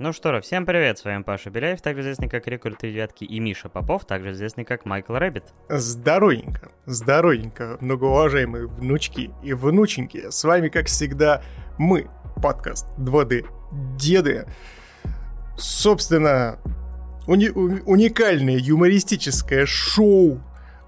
Ну что ж, всем привет, с вами Паша Беляев, также известный как Рекорд Девятки, и Миша Попов, также известный как Michael Rabbit. Здоровенько, здоровенько, многоуважаемые внучки и внученьки. С вами, как всегда, мы, подкаст 2D Деды. Собственно, уни- уникальное юмористическое шоу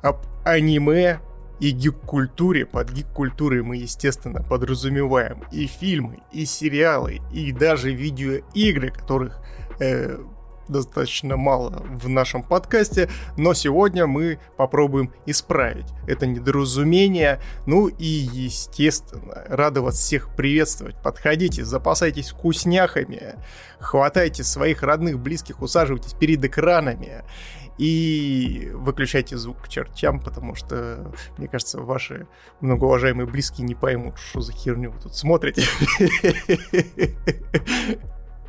об аниме и гик-культуре. Под гик-культурой мы, естественно, подразумеваем и фильмы, и сериалы, и даже видеоигры, которых э, достаточно мало в нашем подкасте, но сегодня мы попробуем исправить это недоразумение. Ну и, естественно, рада вас всех приветствовать. Подходите, запасайтесь вкусняхами, хватайте своих родных, близких, усаживайтесь перед экранами и выключайте звук к чертям, потому что, мне кажется, ваши многоуважаемые близкие не поймут, что за херню вы тут смотрите.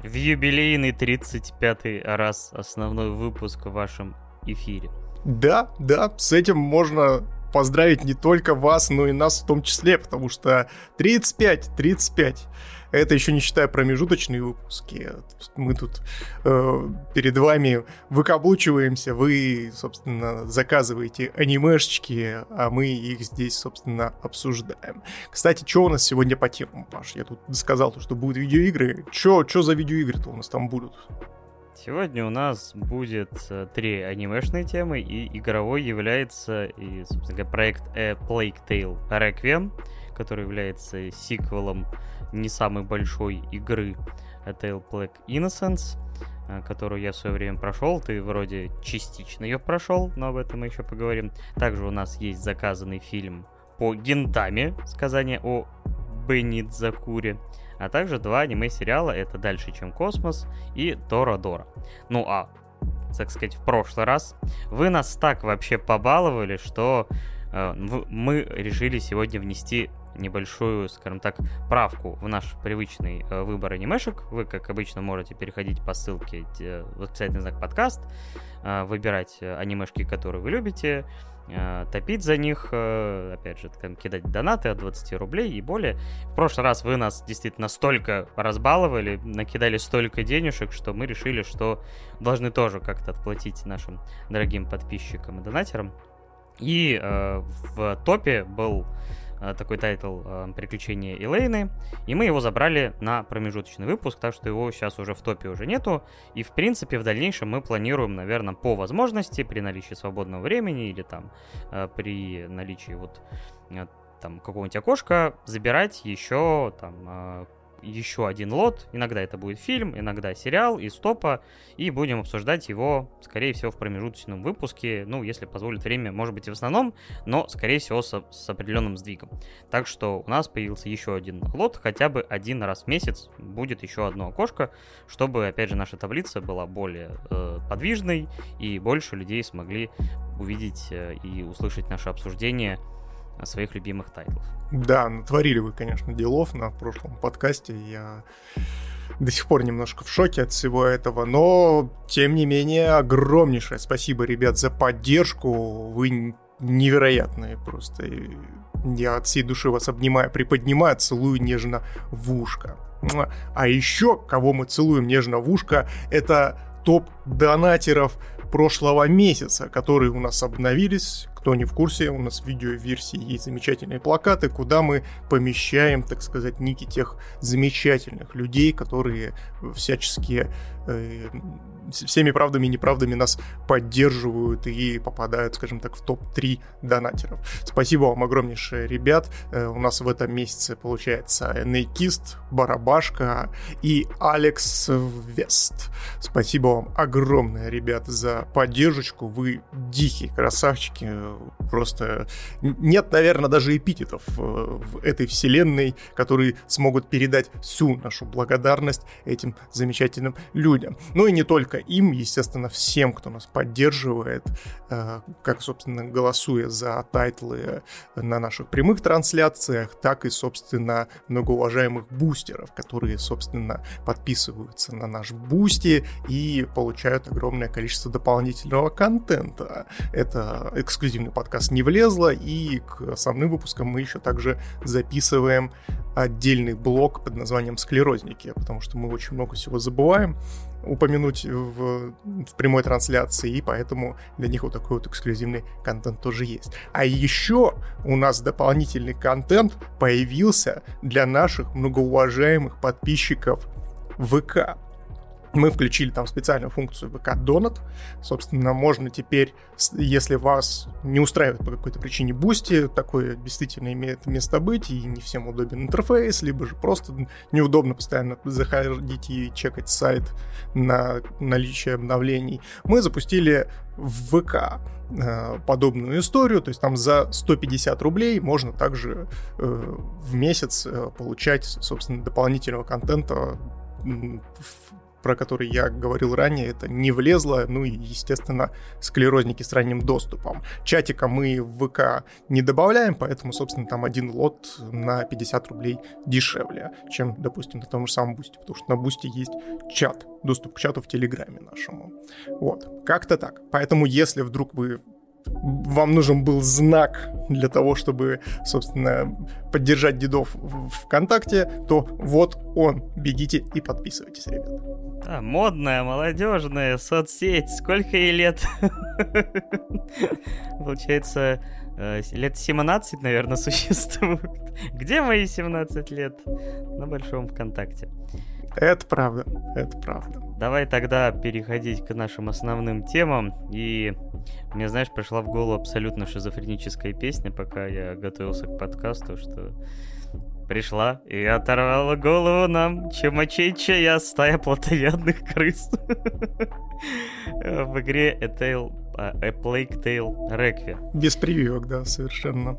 В юбилейный 35-й раз основной выпуск в вашем эфире. Да, да, с этим можно поздравить не только вас, но и нас в том числе, потому что 35, 35. Это еще не считая промежуточные выпуски. Мы тут э, перед вами выкаблучиваемся, вы, собственно, заказываете анимешечки, а мы их здесь, собственно, обсуждаем. Кстати, что у нас сегодня по темам, Паш? Я тут сказал, что будут видеоигры. Что за видеоигры-то у нас там будут? Сегодня у нас будет э, три анимешные темы, и игровой является, и, собственно говоря, проект A Plague Tale Requiem, который является сиквелом не самой большой игры Tale Black Innocence, э, которую я в свое время прошел. Ты вроде частично ее прошел, но об этом мы еще поговорим. Также у нас есть заказанный фильм по Гентаме, сказание о Бенни Дзакуре, а также два аниме-сериала, это «Дальше, чем космос» и «Дора-Дора». Ну а, так сказать, в прошлый раз вы нас так вообще побаловали, что э, мы решили сегодня внести небольшую, скажем так, правку в наш привычный э, выбор анимешек. Вы, как обычно, можете переходить по ссылке в восклицательный знак подкаст, э, выбирать э, анимешки, которые вы любите, топить за них, опять же, там, кидать донаты от 20 рублей и более. В прошлый раз вы нас действительно столько разбаловали, накидали столько денежек, что мы решили, что должны тоже как-то отплатить нашим дорогим подписчикам и донатерам. И э, в топе был такой тайтл э, «Приключения Элейны», и мы его забрали на промежуточный выпуск, так что его сейчас уже в топе уже нету, и в принципе в дальнейшем мы планируем, наверное, по возможности, при наличии свободного времени или там э, при наличии вот там какого-нибудь окошка забирать еще там еще один лот. Иногда это будет фильм, иногда сериал из топа. И будем обсуждать его, скорее всего, в промежуточном выпуске. Ну, если позволит время, может быть, и в основном, но, скорее всего, с, с определенным сдвигом. Так что у нас появился еще один лот. Хотя бы один раз в месяц будет еще одно окошко, чтобы, опять же, наша таблица была более э, подвижной и больше людей смогли увидеть э, и услышать наше обсуждение своих любимых тайтлов. Да, натворили вы, конечно, делов на прошлом подкасте. Я до сих пор немножко в шоке от всего этого, но, тем не менее, огромнейшее спасибо, ребят, за поддержку. Вы невероятные просто. Я от всей души вас обнимаю, приподнимаю, целую нежно в ушко. А еще, кого мы целуем нежно в ушко, это топ донатеров прошлого месяца, которые у нас обновились. Кто не в курсе, у нас в видеоверсии есть замечательные плакаты, куда мы помещаем, так сказать, ники тех замечательных людей, которые всячески э, всеми правдами и неправдами нас поддерживают и попадают, скажем так, в топ-3 донатеров. Спасибо вам огромнейшее, ребят. Э, у нас в этом месяце получается Нейкист, Барабашка и Алекс Вест. Спасибо вам огромное, ребят, за поддержку. Вы дикие красавчики. Просто нет, наверное, даже эпитетов э, в этой вселенной, которые смогут передать всю нашу благодарность этим замечательным людям. Ну и не только им, естественно, всем, кто нас поддерживает, э, как, собственно, голосуя за тайтлы на наших прямых трансляциях, так и, собственно, многоуважаемых бустеров, которые, собственно, подписываются на наш Boosty и получают огромное количество дополнительного контента. Это эксклюзивные эксклюзивный подкаст «Не влезло», и к основным выпускам мы еще также записываем отдельный блог под названием «Склерозники», потому что мы очень много всего забываем упомянуть в, в прямой трансляции, и поэтому для них вот такой вот эксклюзивный контент тоже есть. А еще у нас дополнительный контент появился для наших многоуважаемых подписчиков ВК мы включили там специальную функцию VK Donut. Собственно, можно теперь, если вас не устраивает по какой-то причине Boosty, такое действительно имеет место быть, и не всем удобен интерфейс, либо же просто неудобно постоянно заходить и чекать сайт на наличие обновлений, мы запустили в ВК э, подобную историю, то есть там за 150 рублей можно также э, в месяц э, получать, собственно, дополнительного контента про который я говорил ранее, это не влезло, ну и, естественно, склерозники с ранним доступом. Чатика мы в ВК не добавляем, поэтому, собственно, там один лот на 50 рублей дешевле, чем, допустим, на том же самом Бусте, потому что на Бусте есть чат, доступ к чату в Телеграме нашему. Вот, как-то так. Поэтому, если вдруг вы вам нужен был знак для того, чтобы, собственно, поддержать дедов в ВКонтакте, то вот он. Бегите и подписывайтесь, ребят. Да, модная, молодежная соцсеть. Сколько ей лет? Получается, э, лет 17, наверное, существует. Где мои 17 лет? На Большом ВКонтакте. Это правда, это правда. Давай тогда переходить к нашим основным темам. И мне, знаешь, пришла в голову абсолютно шизофреническая песня, пока я готовился к подкасту, что пришла и оторвала голову нам чумачечая стая плотоядных крыс. В игре A Tale A Plague Tale Requiem. Без прививок, да, совершенно.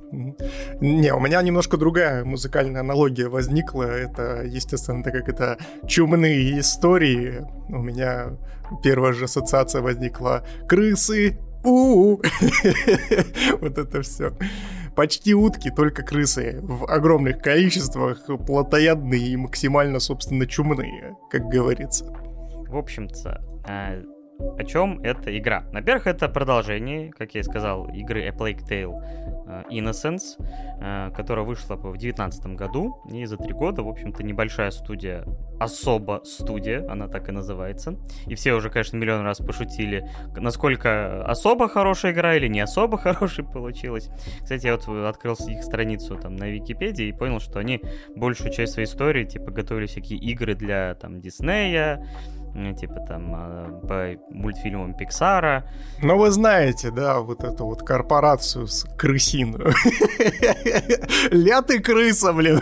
Не, у меня немножко другая музыкальная аналогия возникла. Это, естественно, так как это чумные истории. У меня первая же ассоциация возникла крысы, у Вот это все. Почти утки, только крысы. В огромных количествах, плотоядные и максимально, собственно, чумные, как говорится. В общем-то, а, о чем эта игра? Во-первых, это продолжение, как я и сказал, игры A Plague Tale э, Innocence, э, которая вышла в 2019 году, и за три года, в общем-то, небольшая студия, особо студия, она так и называется. И все уже, конечно, миллион раз пошутили, насколько особо хорошая игра или не особо хорошая получилась. Кстати, я вот открыл их страницу там на Википедии и понял, что они большую часть своей истории, типа, готовили всякие игры для, там, Диснея, типа там а, по мультфильмам Пиксара. Но вы знаете, да, вот эту вот корпорацию с крысиную. Ля ты крыса, блин.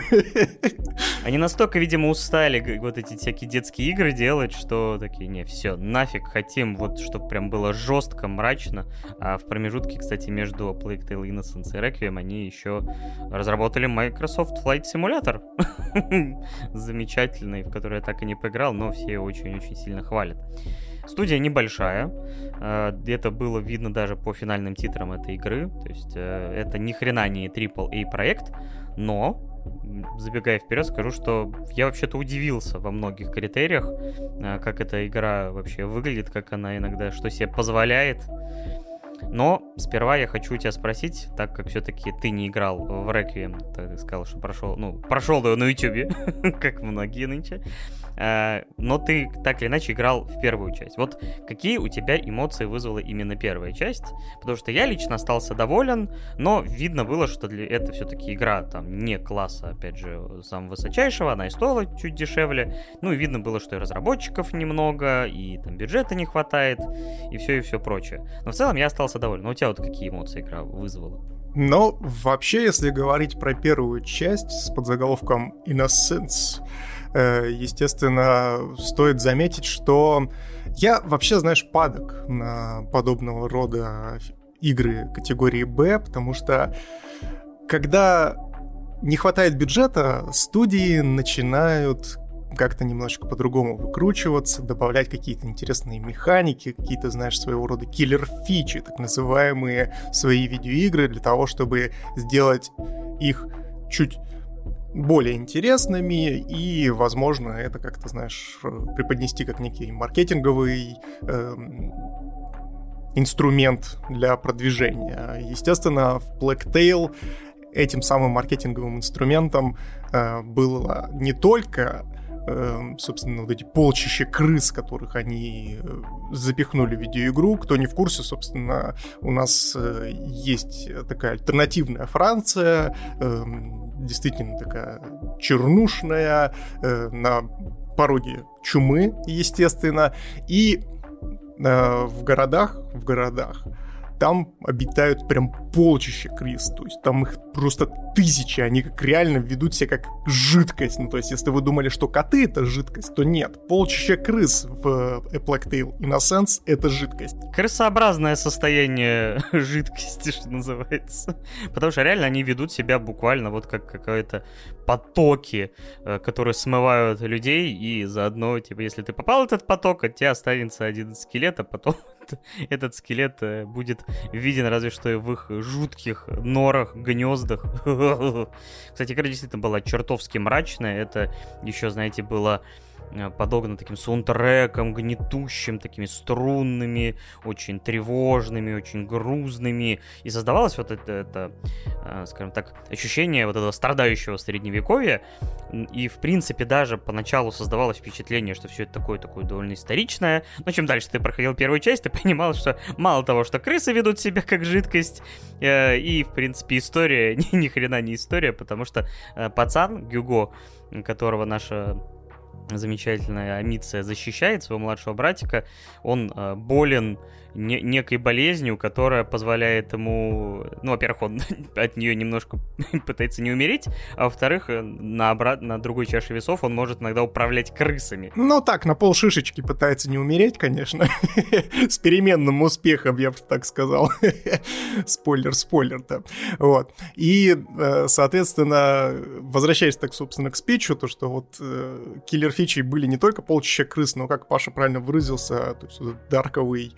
Они настолько, видимо, устали вот эти всякие детские игры делать, что такие, не, все, нафиг, хотим вот, чтобы прям было жестко, мрачно. А в промежутке, кстати, между Plague Tale Innocence и Requiem они еще разработали Microsoft Flight Simulator. Замечательный, в который я так и не поиграл, но все очень-очень сильно хвалят. Студия небольшая, э, это было видно даже по финальным титрам этой игры, то есть э, это ни хрена не AAA проект, но забегая вперед, скажу, что я вообще-то удивился во многих критериях, э, как эта игра вообще выглядит, как она иногда, что себе позволяет. Но сперва я хочу тебя спросить, так как все-таки ты не играл в Requiem, ты сказал, что прошел, ну, прошел его на YouTube, как многие нынче. Э, но ты так или иначе играл в первую часть. Вот какие у тебя эмоции вызвала именно первая часть? Потому что я лично остался доволен, но видно было, что для это все-таки игра там не класса, опять же, самого высочайшего, она и стоила чуть дешевле. Ну и видно было, что и разработчиков немного, и там бюджета не хватает, и все, и все прочее. Но в целом я остался доволен. Но у тебя вот какие эмоции игра вызвала? Но вообще, если говорить про первую часть с подзаголовком Innocence, естественно, стоит заметить, что я вообще, знаешь, падок на подобного рода игры категории Б, потому что когда не хватает бюджета, студии начинают как-то немножечко по-другому выкручиваться, добавлять какие-то интересные механики, какие-то, знаешь, своего рода киллер-фичи, так называемые, свои видеоигры для того, чтобы сделать их чуть более интересными, и, возможно, это как-то, знаешь, преподнести как некий маркетинговый э, инструмент для продвижения. Естественно, в Blacktail этим самым маркетинговым инструментом э, было не только собственно, вот эти полчища крыс, которых они э, запихнули в видеоигру. Кто не в курсе, собственно, у нас э, есть такая альтернативная Франция, эм, действительно такая чернушная, э, на пороге чумы, естественно, и в городах, в городах там обитают прям полчища крыс, то есть там их просто тысячи, они как реально ведут себя как жидкость, ну то есть если вы думали, что коты это жидкость, то нет, полчища крыс в A Plague Tale Innocence это жидкость. Крысообразное состояние жидкости, что называется, потому что реально они ведут себя буквально вот как какое-то потоки, э, которые смывают людей, и заодно, типа, если ты попал в этот поток, от тебя останется один скелет, а потом этот скелет э, будет виден разве что в их жутких норах, гнездах. Кстати, игра действительно была чертовски мрачная. Это еще, знаете, было подогнан таким саундтреком, гнетущим, такими струнными, очень тревожными, очень грузными. И создавалось вот это, это э, скажем так, ощущение вот этого страдающего средневековья. И, в принципе, даже поначалу создавалось впечатление, что все это такое-такое довольно историчное. Но чем дальше ты проходил первую часть, ты понимал, что мало того, что крысы ведут себя как жидкость, э, и, в принципе, история ни, ни хрена не история, потому что пацан Гюго, которого наша замечательная Амиция защищает своего младшего братика, он э, болен не, некой болезнью, которая позволяет ему, ну, во-первых, он от нее немножко пытается не умереть, а во-вторых, э, на, обрат... на другой чаше весов он может иногда управлять крысами. Ну так, на пол шишечки пытается не умереть, конечно, с переменным успехом, я бы так сказал. спойлер, спойлер, да. Вот. И, э, соответственно, возвращаясь так, собственно, к спичу, то, что вот э, киллер фичи были не только полчища крыс, но, как Паша правильно выразился, то есть дарковый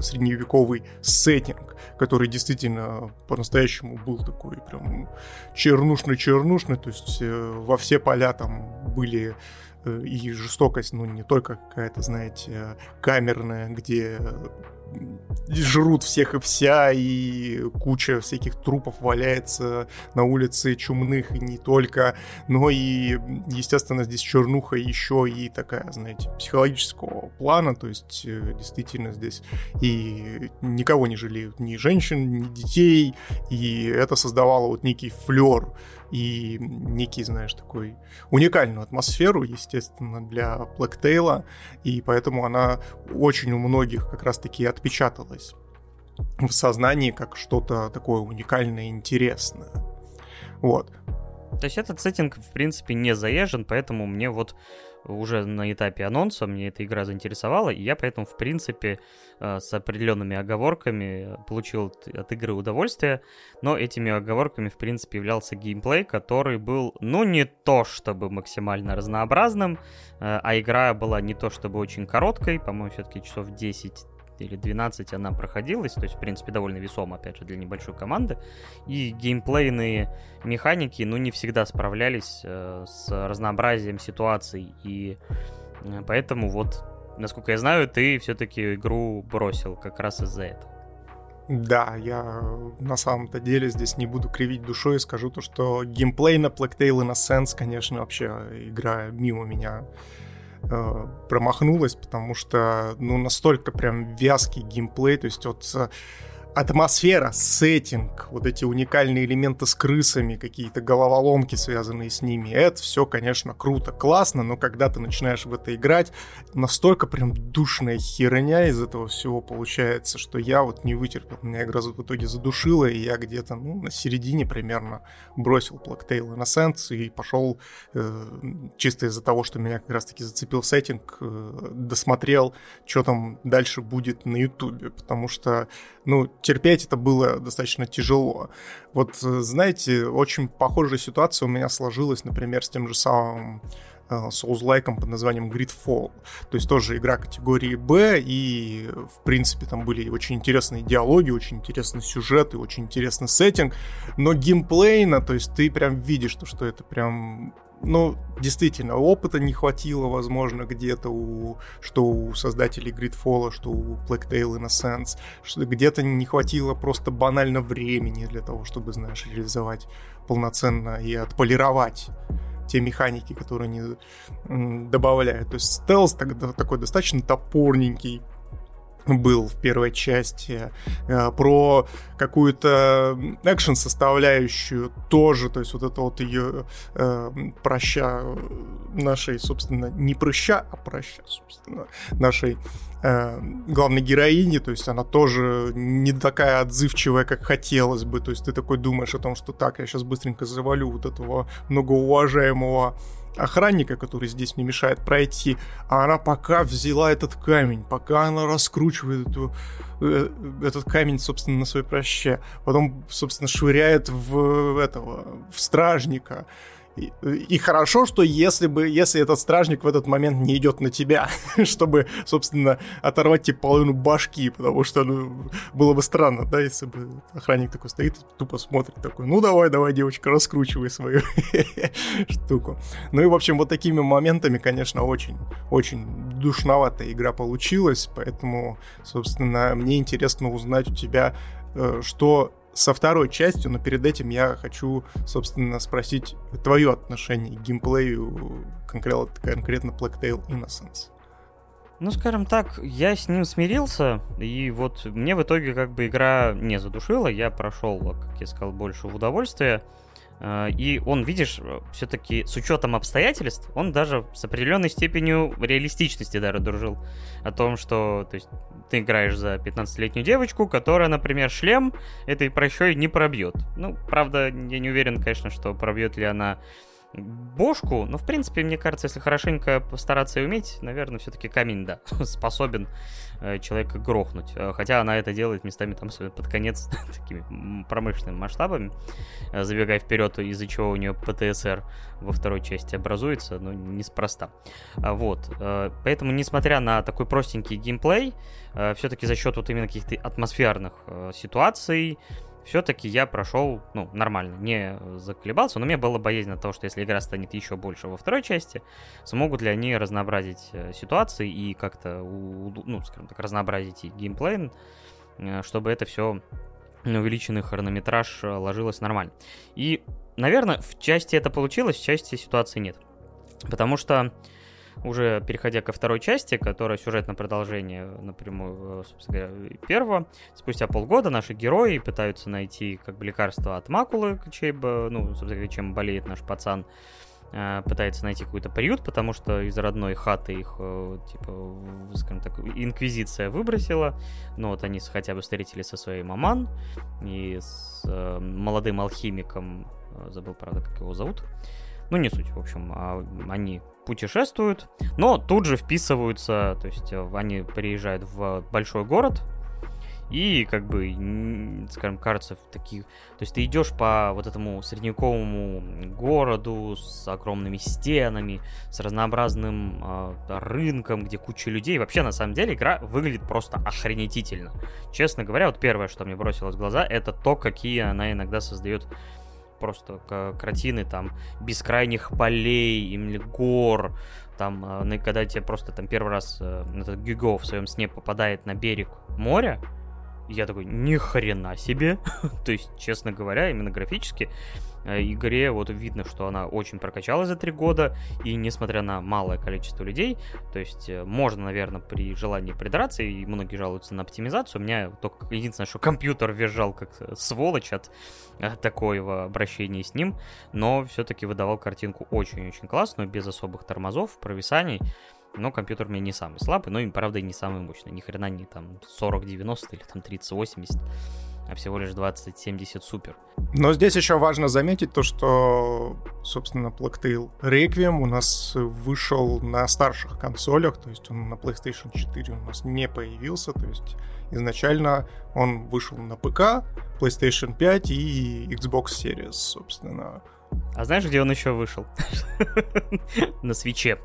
средневековый сеттинг, который действительно по-настоящему был такой прям чернушный-чернушный, то есть э, во все поля там были э, и жестокость, ну, не только какая-то, знаете, камерная, где жрут всех и вся, и куча всяких трупов валяется на улице чумных, и не только, но и, естественно, здесь чернуха еще и такая, знаете, психологического плана, то есть э, действительно здесь и никого не жалеют, ни женщин, ни детей, и это создавало вот некий флер и некий, знаешь, такой уникальную атмосферу, естественно, для Blacktail, и поэтому она очень у многих как раз-таки отпечаталась в сознании как что-то такое уникальное и интересное. Вот. То есть этот сеттинг, в принципе, не заезжен, поэтому мне вот уже на этапе анонса мне эта игра заинтересовала, и я поэтому, в принципе, э, с определенными оговорками получил от игры удовольствие, но этими оговорками, в принципе, являлся геймплей, который был, ну, не то чтобы максимально разнообразным, э, а игра была не то чтобы очень короткой, по-моему, все-таки часов 10 или 12 она проходилась, то есть, в принципе, довольно весомо, опять же, для небольшой команды. И геймплейные механики, ну, не всегда справлялись э, с разнообразием ситуаций, и э, поэтому вот, насколько я знаю, ты все-таки игру бросил как раз из-за этого. Да, я на самом-то деле здесь не буду кривить душой и скажу то, что геймплей на Tale Innocence, конечно, вообще игра мимо меня э, промахнулась, потому что, ну, настолько прям вязкий геймплей, то есть вот э, атмосфера, сеттинг, вот эти уникальные элементы с крысами, какие-то головоломки, связанные с ними, это все, конечно, круто, классно, но когда ты начинаешь в это играть, настолько прям душная херня из этого всего получается, что я вот не вытерпел. Меня игра в итоге задушила, и я где-то, ну, на середине примерно бросил Tale Innocence и пошел э, чисто из-за того, что меня как раз-таки зацепил сеттинг, э, досмотрел, что там дальше будет на Ютубе, потому что, ну, терпеть это было достаточно тяжело. Вот, э, знаете, очень похожая ситуация у меня сложилась, например, с тем же самым соузлайком под названием Gridfall. То есть тоже игра категории Б, и, в принципе, там были очень интересные диалоги, очень интересный сюжет и очень интересный сеттинг, но геймплейно, то есть ты прям видишь, то, что это прям ну, действительно, опыта не хватило, возможно, где-то у, что у создателей Gridfall, что у Blacktail Innocence, что где-то не хватило просто банально времени для того, чтобы, знаешь, реализовать полноценно и отполировать те механики, которые они добавляют. То есть стелс такой достаточно топорненький, был в первой части, э, про какую-то экшен составляющую тоже, то есть вот это вот ее э, проща нашей, собственно, не прыща, а проща, собственно, нашей э, главной героини, то есть она тоже не такая отзывчивая, как хотелось бы, то есть ты такой думаешь о том, что так, я сейчас быстренько завалю вот этого многоуважаемого охранника, который здесь мне мешает пройти, а она пока взяла этот камень, пока она раскручивает эту, э, этот камень, собственно, на своей проще, потом, собственно, швыряет в этого, в стражника, и, и хорошо, что если бы, если этот стражник в этот момент не идет на тебя, чтобы, собственно, оторвать тебе половину башки, потому что, ну, было бы странно, да, если бы охранник такой стоит, тупо смотрит такой, ну, давай, давай, девочка, раскручивай свою штуку. Ну и, в общем, вот такими моментами, конечно, очень, очень душноватая игра получилась, поэтому, собственно, мне интересно узнать у тебя, э, что со второй частью, но перед этим я хочу, собственно, спросить твое отношение к геймплею конкретно, конкретно Blacktail Innocence. Ну, скажем так, я с ним смирился, и вот мне в итоге как бы игра не задушила, я прошел, как я сказал, больше в удовольствие. А, и он, видишь, все-таки с учетом обстоятельств, он даже с определенной степенью реалистичности даже дружил. О том, что то есть, ты играешь за 15-летнюю девочку, которая, например, шлем этой прощой не пробьет. Ну, правда, я не уверен, конечно, что пробьет ли она бошку, но, в принципе, мне кажется, если хорошенько постараться и уметь, наверное, все-таки камень, да, способен человека грохнуть. Э, хотя она это делает местами там под конец такими промышленными масштабами, э, забегая вперед, из-за чего у нее ПТСР во второй части образуется, но неспроста. А вот, поэтому, несмотря на такой простенький геймплей, все-таки за счет вот именно каких-то атмосферных ситуаций, все-таки я прошел, ну, нормально, не заколебался, но мне было боязнь того, что если игра станет еще больше во второй части, смогут ли они разнообразить э, ситуации и как-то, ну, скажем так, разнообразить и геймплей, э, чтобы это все увеличенный хронометраж э, ложилось нормально. И, наверное, в части это получилось, в части ситуации нет. Потому что уже переходя ко второй части, которая сюжетное продолжение напрямую, э, собственно говоря, первого, спустя полгода наши герои пытаются найти как бы лекарство от макулы, чей, ну, собственно говоря, чем болеет наш пацан, э, пытается найти какой-то приют, потому что из родной хаты их, э, типа, скажем так, инквизиция выбросила. Но вот они хотя бы встретились со своей маман и с молодым алхимиком, забыл, правда, как его зовут. Ну, не суть, в общем, а они путешествуют, но тут же вписываются, то есть э, они приезжают в большой город, и как бы, скажем, кажется, таких... То есть ты идешь по вот этому средневековому городу с огромными стенами, с разнообразным э, рынком, где куча людей. Вообще, на самом деле, игра выглядит просто охренетительно. Честно говоря, вот первое, что мне бросилось в глаза, это то, какие она иногда создает просто картины там бескрайних полей, или гор, там, э, когда тебе просто там первый раз э, этот Гюго в своем сне попадает на берег моря, я такой, ни хрена себе. То есть, честно говоря, именно графически игре вот видно, что она очень прокачалась за три года, и несмотря на малое количество людей, то есть э, можно, наверное, при желании придраться, и многие жалуются на оптимизацию, у меня только единственное, что компьютер визжал как сволочь от, такого обращения с ним, но все-таки выдавал картинку очень-очень классную, без особых тормозов, провисаний, но компьютер у меня не самый слабый, но и, правда, не самый мощный. Ни хрена не там 40-90 или там 30-80 а всего лишь 2070 супер. Но здесь еще важно заметить то, что, собственно, Blacktail Requiem у нас вышел на старших консолях, то есть он на PlayStation 4 у нас не появился, то есть изначально он вышел на ПК, PlayStation 5 и Xbox Series, собственно. А знаешь, где он еще вышел? На свече.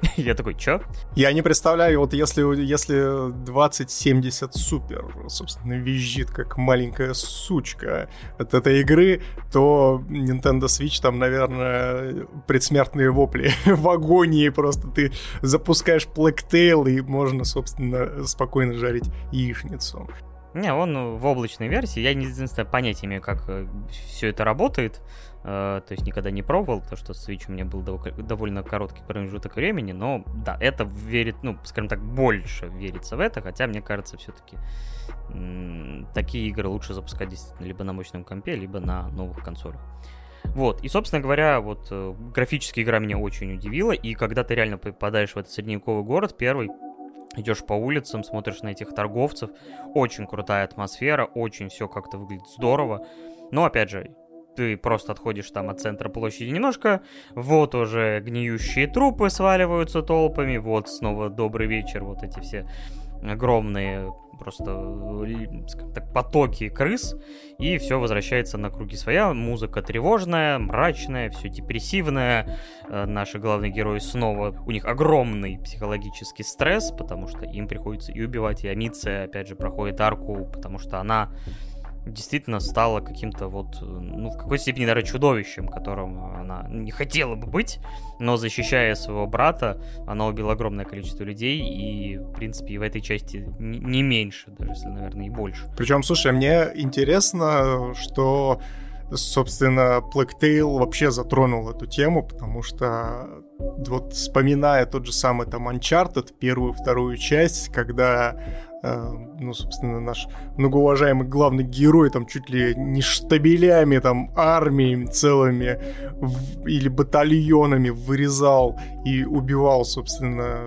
Я такой, чё? Я не представляю, вот если, если 2070 супер, собственно, визжит как маленькая сучка от этой игры, то Nintendo Switch там, наверное, предсмертные вопли в агонии просто. Ты запускаешь Blacktail и можно, собственно, спокойно жарить яичницу. Не, он в облачной версии. Я не единственное понятия имею, как э, все это работает. Э, то есть никогда не пробовал, то что Switch у меня был довольно короткий промежуток времени, но да, это верит, ну, скажем так, больше верится в это, хотя мне кажется, все-таки такие игры лучше запускать действительно либо на мощном компе, либо на новых консолях. Вот, и, собственно говоря, вот э, графически игра меня очень удивила, и когда ты реально попадаешь в этот средневековый город, первый, идешь по улицам, смотришь на этих торговцев, очень крутая атмосфера, очень все как-то выглядит здорово, но, опять же, ты просто отходишь там от центра площади немножко, вот уже гниющие трупы сваливаются толпами, вот снова добрый вечер, вот эти все огромные просто скажем так, потоки крыс, и все возвращается на круги своя. Музыка тревожная, мрачная, все депрессивное. Э, наши главные герои снова, у них огромный психологический стресс, потому что им приходится и убивать, и Амиция, опять же, проходит арку, потому что она действительно стала каким-то вот, ну, в какой-то степени, наверное, чудовищем, которым она не хотела бы быть, но защищая своего брата, она убила огромное количество людей, и, в принципе, в этой части не меньше, даже если, наверное, и больше. Причем, слушай, мне интересно, что собственно, Blacktail вообще затронул эту тему, потому что вот вспоминая тот же самый там Uncharted, первую, вторую часть, когда ну, собственно, наш многоуважаемый главный герой там чуть ли не штабелями, там, армиями целыми в, или батальонами вырезал и убивал, собственно,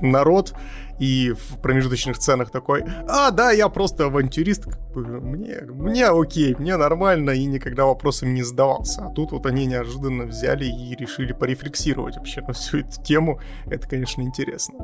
народ, и в промежуточных сценах такой, а, да, я просто авантюрист, мне, мне окей, мне нормально, и никогда вопросами не задавался. А тут вот они неожиданно взяли и решили порефлексировать вообще на всю эту тему. Это, конечно, интересно.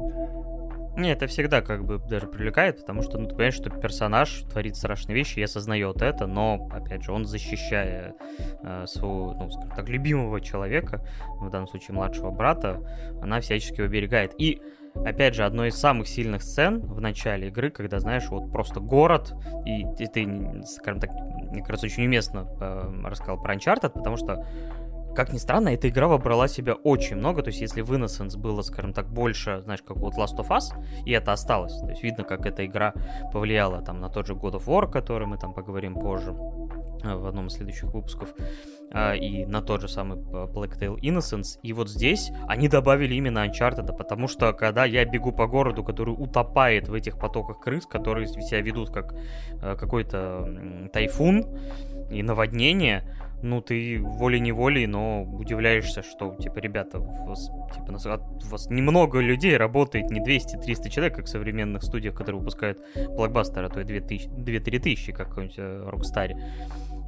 Не, это всегда как бы даже привлекает, потому что, ну, ты понимаешь, что персонаж творит страшные вещи и осознает это, но, опять же, он защищая э, своего, ну, скажем так, любимого человека, в данном случае младшего брата, она всячески его берегает. И опять же, одной из самых сильных сцен в начале игры, когда, знаешь, вот просто город, и, и ты, скажем так, мне кажется, очень уместно э, рассказал про Uncharted, потому что как ни странно, эта игра вобрала себя очень много, то есть если в Innocence было, скажем так, больше, знаешь, как вот Last of Us, и это осталось, то есть видно, как эта игра повлияла там на тот же God of War, который мы там поговорим позже э, в одном из следующих выпусков, а, и на тот же самый э, Black Tail Innocence, и вот здесь они добавили именно Uncharted, потому что когда я бегу по городу, который утопает в этих потоках крыс, которые себя ведут как э, какой-то тайфун и наводнение, ну, ты волей-неволей, но удивляешься, что, типа, ребята, у вас, типа, у вас немного людей работает, не 200-300 человек, как в современных студиях, которые выпускают блокбастеры, а то и 2-3 тысячи, как в каком-нибудь Rockstar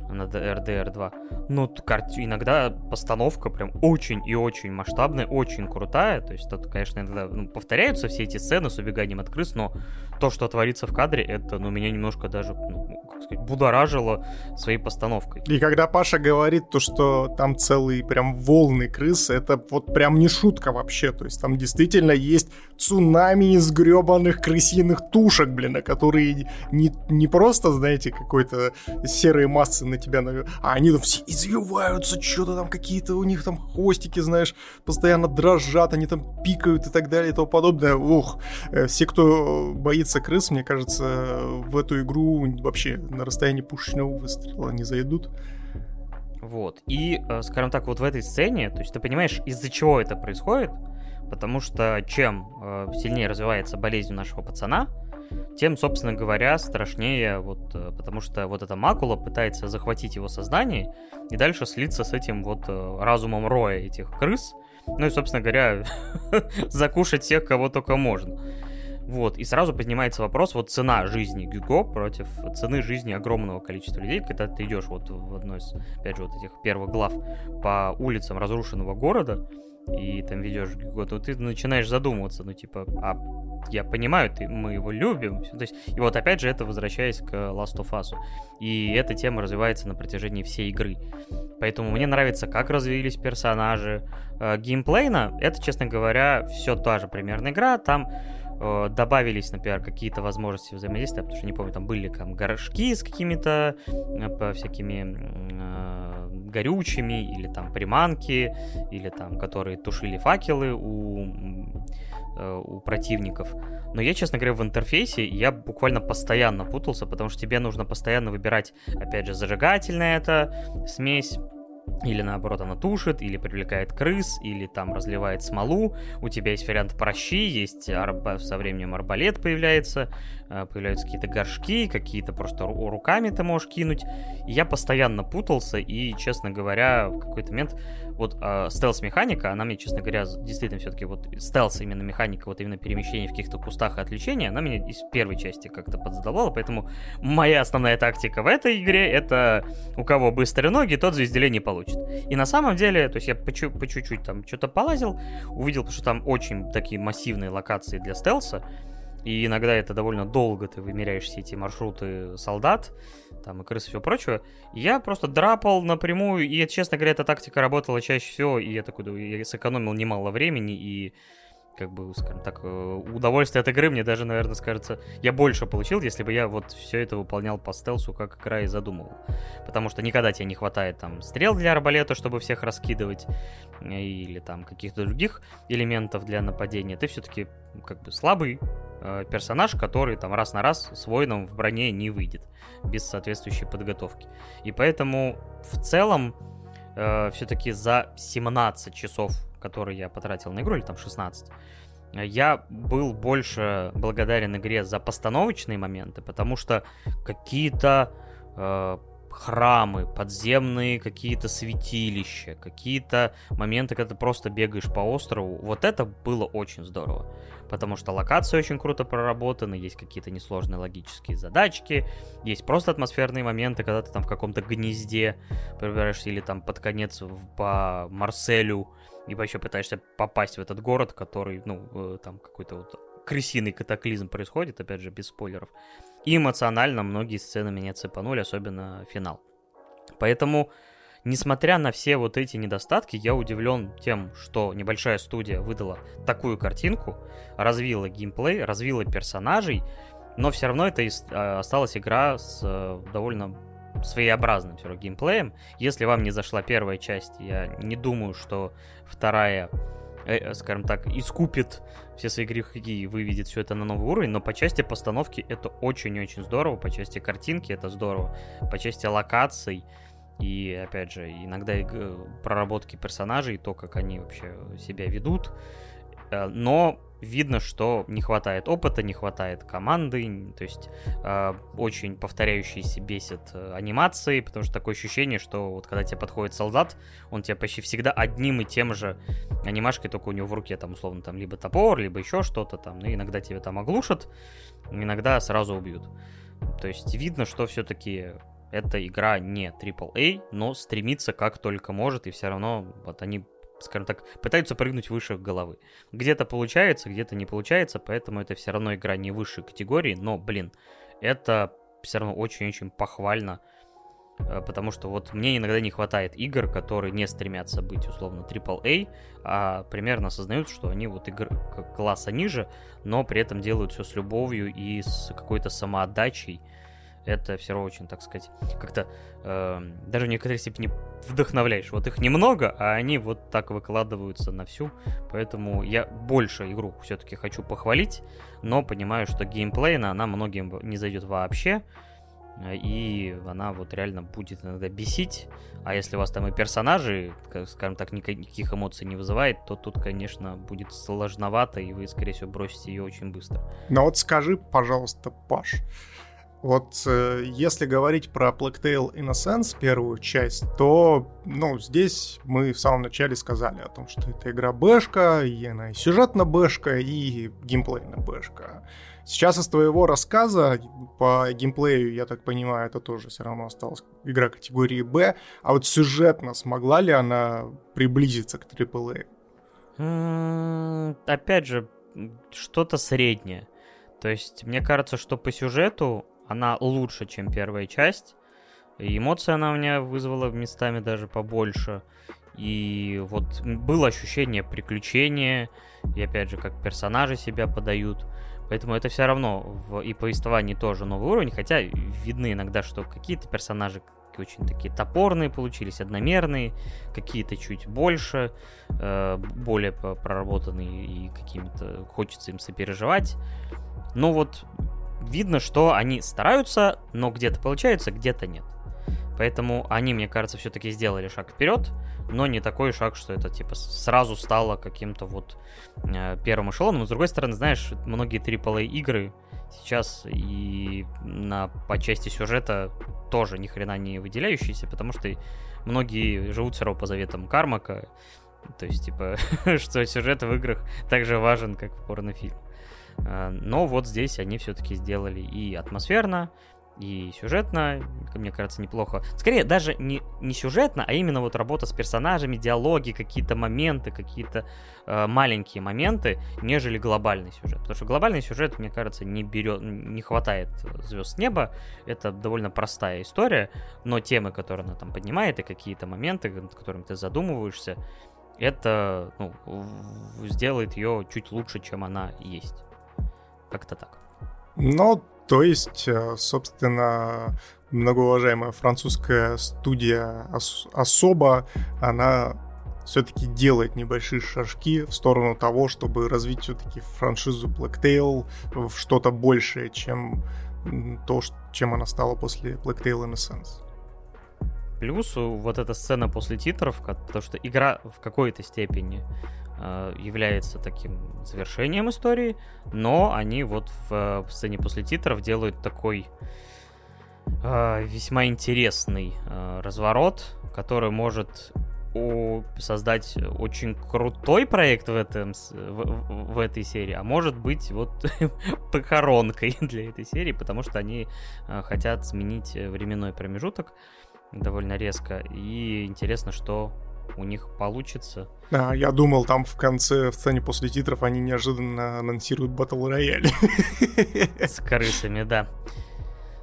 на RDR 2. Ну, иногда постановка прям очень и очень масштабная, очень крутая. То есть тут, конечно, иногда ну, повторяются все эти сцены с убеганием от крыс, но то, что творится в кадре, это, ну, меня немножко даже, ну, как сказать, будоражило своей постановкой. И когда Паша говорит то, что там целые прям волны крыс, это вот прям не шутка вообще. То есть там действительно есть цунами из гребаных крысиных тушек, блин, которые не, не просто, знаете, какой-то серые массы на тебя, а они там все извиваются, что-то там какие-то у них там хвостики, знаешь, постоянно дрожат, они там пикают и так далее и тому подобное. Ух, э, все, кто боится крыс, мне кажется, в эту игру вообще на расстоянии пушечного выстрела не зайдут. Вот. И, э, скажем так, вот в этой сцене, то есть ты понимаешь, из-за чего это происходит, потому что чем э, сильнее развивается болезнь у нашего пацана, тем, собственно говоря, страшнее, вот, э, потому что вот эта макула пытается захватить его сознание и дальше слиться с этим вот разумом роя этих крыс, ну и, собственно говоря, закушать всех, кого только можно. Вот, и сразу поднимается вопрос, вот цена жизни Гюго против цены жизни огромного количества людей, когда ты идешь вот в одной из, опять же, вот этих первых глав по улицам разрушенного города, и там ведешь год, то ты начинаешь задумываться, ну, типа, а я понимаю, ты, мы его любим. То есть, и вот опять же это возвращаясь к Last of Us. И эта тема развивается на протяжении всей игры. Поэтому мне нравится, как развились персонажи. Э, геймплейно, это, честно говоря, все та же примерно игра. Там э, добавились, например, какие-то возможности взаимодействия, потому что, не помню, там были там горшки с какими-то э, всякими э, горючими, или там приманки, или там, которые тушили факелы у Э, у противников. Но я, честно говоря, в интерфейсе я буквально постоянно путался, потому что тебе нужно постоянно выбирать, опять же, зажигательная эта смесь, или наоборот она тушит, или привлекает крыс, или там разливает смолу. У тебя есть вариант прощи, есть арба... со временем арбалет появляется, э, появляются какие-то горшки, какие-то просто руками ты можешь кинуть. Я постоянно путался, и, честно говоря, в какой-то момент вот э, стелс-механика, она мне, честно говоря, действительно все-таки вот стелс именно механика, вот именно перемещение в каких-то кустах и отвлечения, она меня из первой части как-то подзадавала, поэтому моя основная тактика в этой игре это у кого быстрые ноги, тот звезделей не получит. И на самом деле, то есть я по, по чуть-чуть там что-то полазил, увидел, что там очень такие массивные локации для стелса, и иногда это довольно долго ты вымеряешь все эти маршруты солдат, там и крыс и все прочее. Я просто драпал напрямую, и, честно говоря, эта тактика работала чаще всего, и я такой, я сэкономил немало времени, и как бы, скажем так, э, удовольствие от игры мне даже, наверное, скажется, я больше получил, если бы я вот все это выполнял по стелсу, как игра и задумывал. Потому что никогда тебе не хватает там стрел для арбалета, чтобы всех раскидывать, э, или там каких-то других элементов для нападения. Ты все-таки как бы слабый э, персонаж, который там раз на раз с воином в броне не выйдет без соответствующей подготовки. И поэтому в целом э, все-таки за 17 часов который я потратил на игру, или там 16, я был больше благодарен игре за постановочные моменты, потому что какие-то э, храмы, подземные какие-то святилища, какие-то моменты, когда ты просто бегаешь по острову, вот это было очень здорово. Потому что локации очень круто проработаны, есть какие-то несложные логические задачки, есть просто атмосферные моменты, когда ты там в каком-то гнезде пробираешься или там под конец по Марселю, и вообще пытаешься попасть в этот город, который, ну, э, там какой-то вот крысиный катаклизм происходит, опять же, без спойлеров. И эмоционально многие сцены меня цепанули, особенно финал. Поэтому, несмотря на все вот эти недостатки, я удивлен тем, что небольшая студия выдала такую картинку, развила геймплей, развила персонажей, но все равно это а, осталась игра с э, довольно своеобразным все равно геймплеем. Если вам не зашла первая часть, я не думаю, что вторая, э, э, скажем так, искупит все свои грехи и выведет все это на новый уровень, но по части постановки это очень-очень здорово, по части картинки это здорово, по части локаций и, опять же, иногда проработки персонажей, то, как они вообще себя ведут, э, но видно, что не хватает опыта, не хватает команды, то есть э, очень повторяющиеся бесит э, анимации, потому что такое ощущение, что вот когда тебе подходит солдат, он тебе почти всегда одним и тем же анимашкой, только у него в руке там условно там либо топор, либо еще что-то там, ну иногда тебя там оглушат, иногда сразу убьют. То есть видно, что все-таки эта игра не AAA, но стремится как только может, и все равно вот они скажем так, пытаются прыгнуть выше головы. Где-то получается, где-то не получается, поэтому это все равно игра не высшей категории, но, блин, это все равно очень-очень похвально, э, потому что вот мне иногда не хватает игр, которые не стремятся быть условно AAA, а примерно осознают, что они вот игр класса ниже, но при этом делают все с любовью и с какой-то самоотдачей, это все равно очень, так сказать, как-то э, даже в некоторой степени вдохновляешь. Вот их немного, а они вот так выкладываются на всю. Поэтому я больше игру все-таки хочу похвалить, но понимаю, что геймплейна она многим не зайдет вообще. И она вот реально будет иногда бесить. А если у вас там и персонажи, скажем так, никаких эмоций не вызывает, то тут, конечно, будет сложновато, и вы, скорее всего, бросите ее очень быстро. Но вот скажи, пожалуйста, Паш, вот э, если говорить про Tale Innocence, первую часть, то, ну, здесь мы в самом начале сказали о том, что это игра бэшка, и она и сюжетно бэшка, и геймплейна бэшка. Сейчас из твоего рассказа по геймплею, я так понимаю, это тоже все равно осталась игра категории Б, а вот сюжетно смогла ли она приблизиться к AAA? Опять же, что-то среднее. То есть, мне кажется, что по сюжету она лучше, чем первая часть. Эмоции она у меня вызвала местами даже побольше. И вот было ощущение приключения, и опять же, как персонажи себя подают. Поэтому это все равно в и повествовании тоже новый уровень, хотя видны иногда, что какие-то персонажи очень такие топорные получились, одномерные, какие-то чуть больше, э, более проработанные и какими-то хочется им сопереживать. Но вот видно, что они стараются, но где-то получается, где-то нет. Поэтому они, мне кажется, все-таки сделали шаг вперед, но не такой шаг, что это типа сразу стало каким-то вот э, первым эшелоном. Но с другой стороны, знаешь, многие AAA игры сейчас и на, по части сюжета тоже ни хрена не выделяющиеся, потому что многие живут все равно по заветам Кармака. То есть, типа, что сюжет в играх так же важен, как в порнофильме. А, но вот здесь они все-таки сделали и атмосферно, и сюжетно, мне кажется, неплохо. Скорее, даже не, не сюжетно, а именно вот работа с персонажами, диалоги, какие-то моменты, какие-то э, маленькие моменты, нежели глобальный сюжет. Потому что глобальный сюжет, мне кажется, не берет, не хватает звезд неба. Это довольно простая история, но темы, которые она там поднимает, и какие-то моменты, над которыми ты задумываешься, это ну, сделает ее чуть лучше, чем она есть. Как-то так. Ну, то есть, э, собственно, многоуважаемая французская студия особо, она все-таки делает небольшие шажки в сторону того, чтобы развить все-таки франшизу Blacktail в что-то большее, чем то, чем она стала после Blacktail Innocence. Плюс вот эта сцена после титров, потому что игра в какой-то степени является таким завершением истории, но они вот в, в сцене после титров делают такой э, весьма интересный э, разворот, который может создать очень крутой проект в, этом, в, в этой серии, а может быть вот похоронкой для этой серии, потому что они э, хотят сменить временной промежуток довольно резко. И интересно, что у них получится. А, я думал, там в конце, в сцене после титров, они неожиданно анонсируют батл рояль. С крысами, да.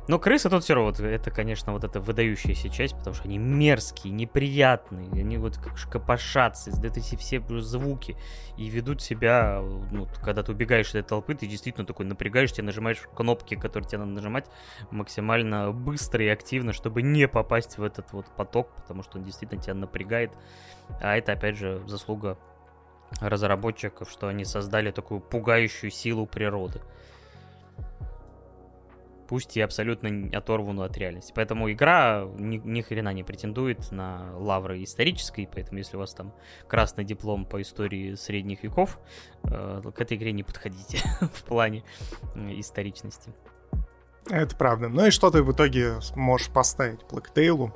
Но крысы тут все равно, вот, это, конечно, вот эта выдающаяся часть, потому что они мерзкие, неприятные, они вот как копошатся, издают эти все звуки и ведут себя, ну, когда ты убегаешь из этой толпы, ты действительно такой напрягаешься, нажимаешь кнопки, которые тебе надо нажимать максимально быстро и активно, чтобы не попасть в этот вот поток, потому что он действительно тебя напрягает. А это, опять же, заслуга разработчиков, что они создали такую пугающую силу природы пусть и абсолютно оторванную от реальности. Поэтому игра ни, ни хрена не претендует на лавры исторической, поэтому если у вас там красный диплом по истории средних веков, э, к этой игре не подходите в плане историчности. Это правда. Ну и что ты в итоге можешь поставить Блэктейлу?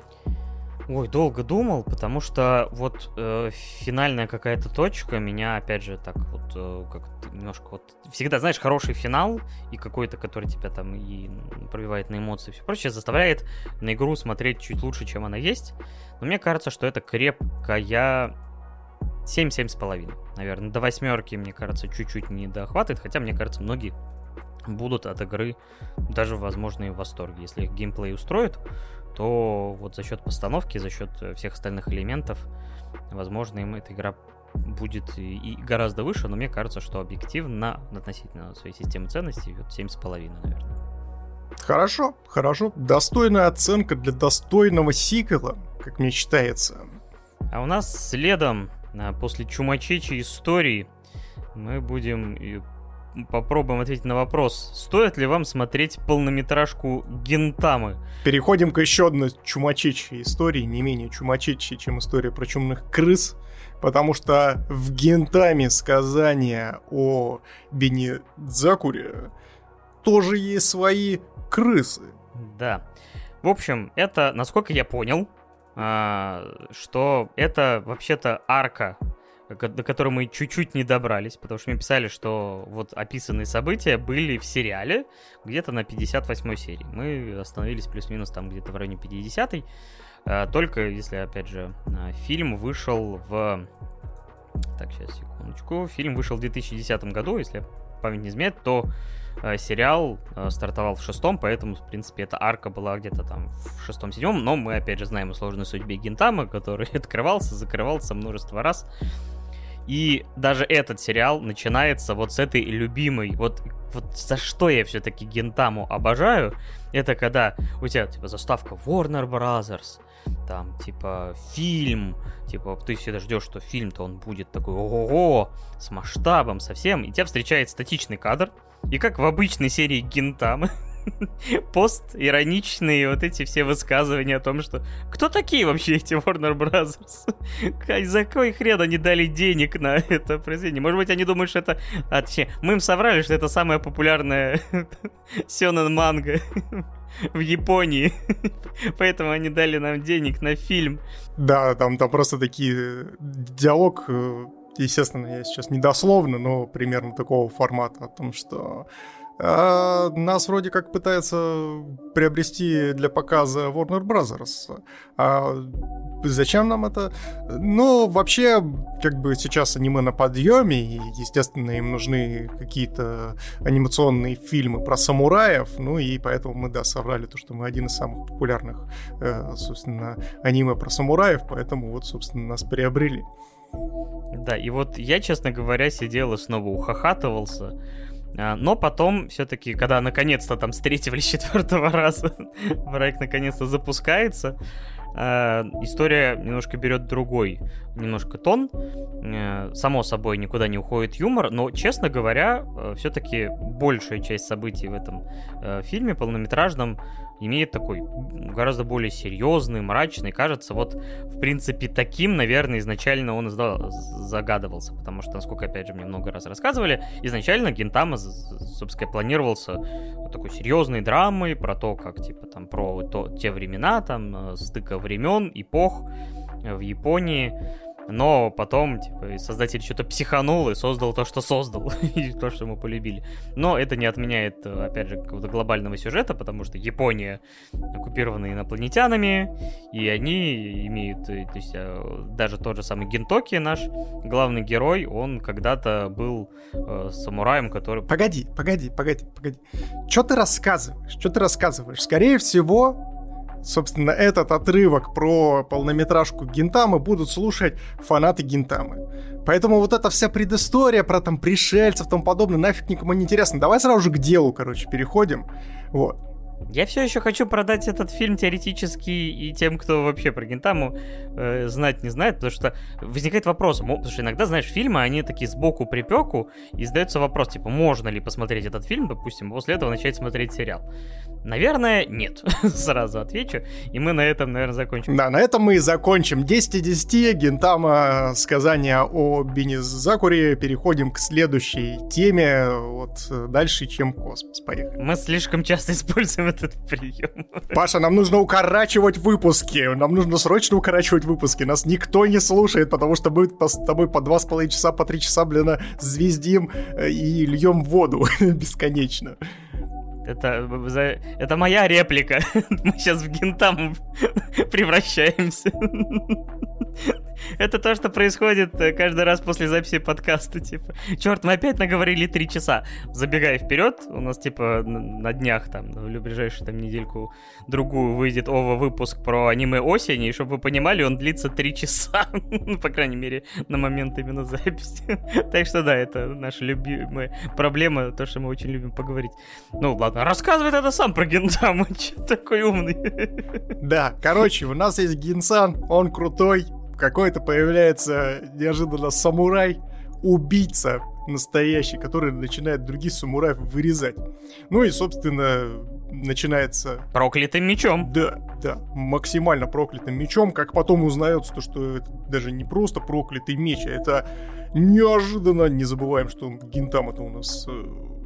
Ой, долго думал, потому что вот э, финальная какая-то точка меня, опять же, так вот, э, как немножко вот... Всегда, знаешь, хороший финал и какой-то, который тебя там и пробивает на эмоции и все прочее, заставляет на игру смотреть чуть лучше, чем она есть. Но мне кажется, что это крепкая 7-7,5, наверное. До восьмерки, мне кажется, чуть-чуть не дохватывает, хотя, мне кажется, многие будут от игры даже, возможно, и в восторге. Если их геймплей устроит, то вот за счет постановки, за счет э, всех остальных элементов, возможно, им эта игра будет и гораздо выше, но мне кажется, что объективно относительно своей системы ценностей вот 7,5, наверное. Хорошо, хорошо. Достойная оценка для достойного сиквела, как мне считается. А у нас следом, а, после чумачечи истории, мы будем попробуем ответить на вопрос, стоит ли вам смотреть полнометражку Гентамы? Переходим к еще одной чумачечьей истории, не менее чумачечьей, чем история про чумных крыс, потому что в Гентаме сказания о Бенедзакуре тоже есть свои крысы. Да. В общем, это, насколько я понял, а, что это вообще-то арка до которой мы чуть-чуть не добрались, потому что мне писали, что вот описанные события были в сериале где-то на 58 серии. Мы остановились плюс-минус там где-то в районе 50 -й. А, только если, опять же, а, фильм вышел в Так, сейчас, секундочку. Фильм вышел в 2010 году, если память не изменяет, то э, сериал стартовал в шестом, поэтому, в принципе, эта арка была где-то там в шестом-седьмом, но мы, опять же, знаем о сложной судьбе Гентама, который открывался, закрывался множество раз. И даже этот сериал начинается вот с этой любимой, вот, вот за что я все-таки Гентаму обожаю, это когда у тебя, типа, заставка Warner Brothers, там, типа, фильм, типа, ты всегда ждешь, что фильм-то он будет такой, ого, с масштабом совсем, и тебя встречает статичный кадр, и как в обычной серии Гентамы, пост-ироничные вот эти все высказывания о том, что кто такие вообще эти Warner Brothers? За какой хрен они дали денег на это произведение? Может быть, они думают, что это... А, точнее, мы им соврали, что это самая популярная сёнэн манга в Японии. Поэтому они дали нам денег на фильм. Да, там, там просто такие... Диалог э, естественно, я сейчас недословно, но примерно такого формата о том, что а нас вроде как пытается приобрести для показа Warner Brothers. А зачем нам это? Ну, вообще, как бы сейчас аниме на подъеме, и, естественно, им нужны какие-то анимационные фильмы про самураев, ну и поэтому мы, да, соврали то, что мы один из самых популярных, э, собственно, аниме про самураев, поэтому вот, собственно, нас приобрели. Да, и вот я, честно говоря, сидел и снова ухахатывался, но потом, все-таки, когда наконец-то там с третьего или четвертого раза проект наконец-то запускается, а, история немножко берет другой немножко тон. Э, само собой, никуда не уходит юмор, но, честно говоря, э, все-таки большая часть событий в этом э, фильме полнометражном имеет такой гораздо более серьезный, мрачный, кажется, вот, в принципе, таким, наверное, изначально он загадывался, потому что, насколько, опять же, мне много раз рассказывали, изначально Гентама, собственно, планировался вот такой серьезной драмой про то, как, типа, там, про то, те времена, там, стыка времен, эпох в Японии, но потом, типа, создатель что-то психанул и создал то, что создал, и то, что мы полюбили. Но это не отменяет, опять же, какого-то глобального сюжета, потому что Япония оккупирована инопланетянами, и они имеют, э, то есть, э, даже тот же самый Гентоки, наш главный герой, он когда-то был э, самураем, который... Погоди, погоди, погоди, погоди. Что ты рассказываешь? Что ты рассказываешь? Скорее всего, собственно, этот отрывок про полнометражку Гентамы будут слушать фанаты Гентамы. Поэтому вот эта вся предыстория про там пришельцев и тому подобное нафиг никому не интересно. Давай сразу же к делу, короче, переходим. Вот. Я все еще хочу продать этот фильм теоретически и тем, кто вообще про Гентаму э, знать не знает, потому что возникает вопрос, потому что иногда, знаешь, фильмы, они такие сбоку припеку, и задается вопрос, типа, можно ли посмотреть этот фильм, допустим, после этого начать смотреть сериал. Наверное, нет. Сразу отвечу. И мы на этом, наверное, закончим. Да, на этом мы и закончим. 10 из 10 Гентама сказания о Бенизакуре. Переходим к следующей теме. Вот э, дальше, чем космос. Поехали. Мы слишком часто используем этот прием. Паша, нам нужно укорачивать выпуски. Нам нужно срочно укорачивать выпуски. Нас никто не слушает, потому что мы с тобой по два с половиной часа, по три часа, блин, звездим э, и льем воду бесконечно. Это, это моя реплика. Мы сейчас в гентам превращаемся. Это то, что происходит э, каждый раз после записи подкаста, типа. Черт, мы опять наговорили три часа. Забегая вперед, у нас, типа, на днях, там, в ближайшую там недельку другую выйдет ова выпуск про аниме осени, и чтобы вы понимали, он длится три часа. ну, по крайней мере, на момент именно записи. так что да, это наша любимая проблема, то, что мы очень любим поговорить. Ну, ладно, рассказывай это сам про Гентаму, такой умный. да, короче, у нас есть Гинсан, он крутой, какой-то появляется неожиданно самурай, убийца настоящий, который начинает других самураев вырезать. Ну и, собственно, начинается... Проклятым мечом. Да, да, максимально проклятым мечом, как потом узнается то, что это даже не просто проклятый меч, а это неожиданно, не забываем, что Гинтам это у нас э,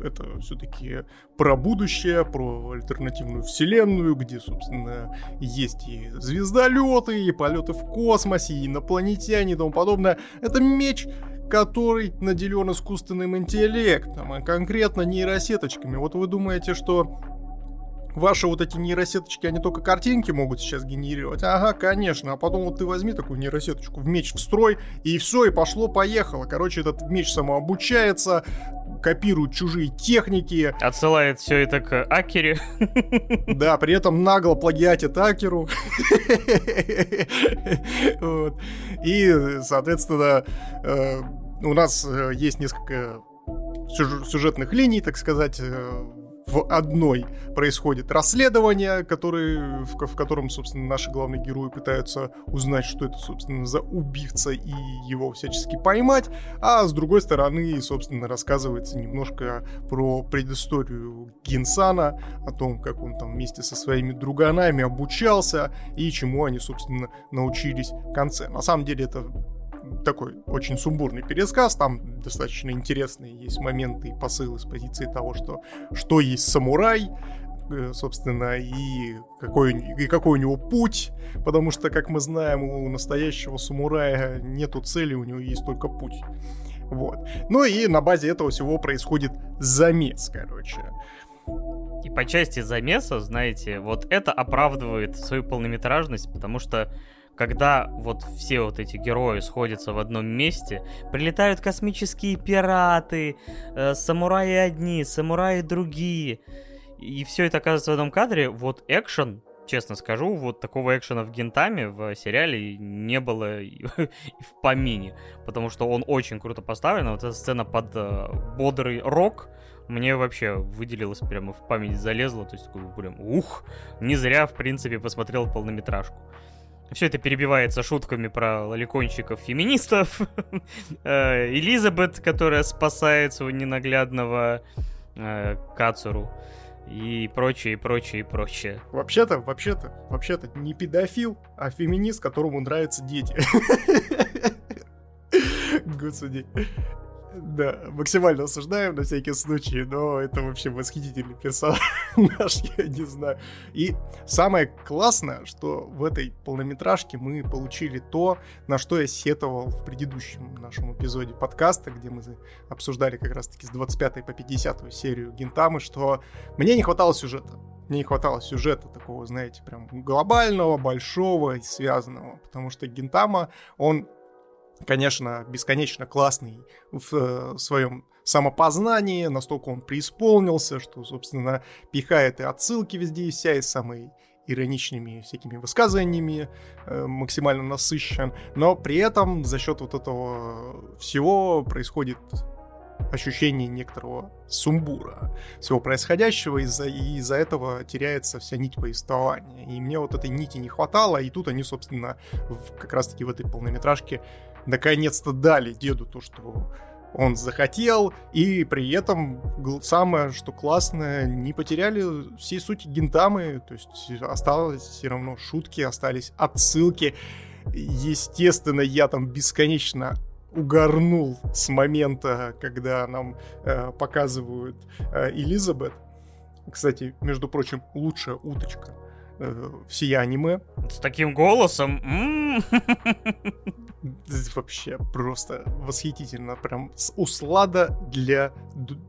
это все-таки про будущее, про альтернативную вселенную, где, собственно, есть и звездолеты, и полеты в космосе, и инопланетяне и тому подобное. Это меч, который наделен искусственным интеллектом, а конкретно нейросеточками. Вот вы думаете, что ваши вот эти нейросеточки, они только картинки могут сейчас генерировать. Ага, конечно. А потом вот ты возьми такую нейросеточку в меч в строй, и все, и пошло-поехало. Короче, этот меч самообучается, копирует чужие техники. Отсылает все это к Акере. Да, при этом нагло плагиатит Акеру. И, соответственно, э, у нас э, есть несколько сюжетных линий, так сказать, э, в одной происходит расследование, который, в, в котором, собственно, наши главные герои пытаются узнать, что это, собственно, за убийца и его всячески поймать, а с другой стороны, собственно, рассказывается немножко про предысторию Гинсана, о том, как он там вместе со своими друганами обучался и чему они, собственно, научились в конце. На самом деле это такой очень сумбурный пересказ, там достаточно интересные есть моменты и посылы с позиции того, что, что есть самурай, э, собственно, и какой, и какой у него путь, потому что, как мы знаем, у настоящего самурая нету цели, у него есть только путь. Вот. Ну и на базе этого всего происходит замес, короче. И по части замеса, знаете, вот это оправдывает свою полнометражность, потому что когда вот все вот эти герои сходятся в одном месте, прилетают космические пираты, э, самураи одни, самураи другие, и все это оказывается в одном кадре, вот экшен, честно скажу, вот такого экшена в Гентаме в сериале не было и в помине, потому что он очень круто поставлен, вот эта сцена под э, бодрый рок, мне вообще выделилось прямо в память залезло, то есть такой прям ух, не зря, в принципе, посмотрел полнометражку. Все это перебивается шутками про лоликонщиков-феминистов. Э, Элизабет, которая спасает своего ненаглядного э, Кацуру. И прочее, и прочее, и прочее. Вообще-то, вообще-то, вообще-то не педофил, а феминист, которому нравятся дети. Господи. Да, максимально осуждаем на всякий случай, но это вообще восхитительный персонаж, я не знаю. И самое классное, что в этой полнометражке мы получили то, на что я сетовал в предыдущем нашем эпизоде подкаста, где мы обсуждали как раз-таки с 25 по 50 серию Гентамы, что мне не хватало сюжета. Мне не хватало сюжета такого, знаете, прям глобального, большого и связанного, потому что Гентама, он конечно, бесконечно классный в э, своем самопознании, настолько он преисполнился, что, собственно, пихает и отсылки везде и вся, и самые ироничными всякими высказываниями, э, максимально насыщен, но при этом за счет вот этого всего происходит ощущение некоторого сумбура всего происходящего, из-за, и из-за этого теряется вся нить повествования. И мне вот этой нити не хватало, и тут они, собственно, в, как раз-таки в этой полнометражке наконец-то дали деду то, что он захотел, и при этом самое, что классное, не потеряли всей сути гентамы, то есть осталось все равно шутки, остались отсылки. Естественно, я там бесконечно угорнул с момента, когда нам э, показывают э, Элизабет. Кстати, между прочим, лучшая уточка э, всея аниме. С таким голосом? Вообще просто восхитительно. Прям услада для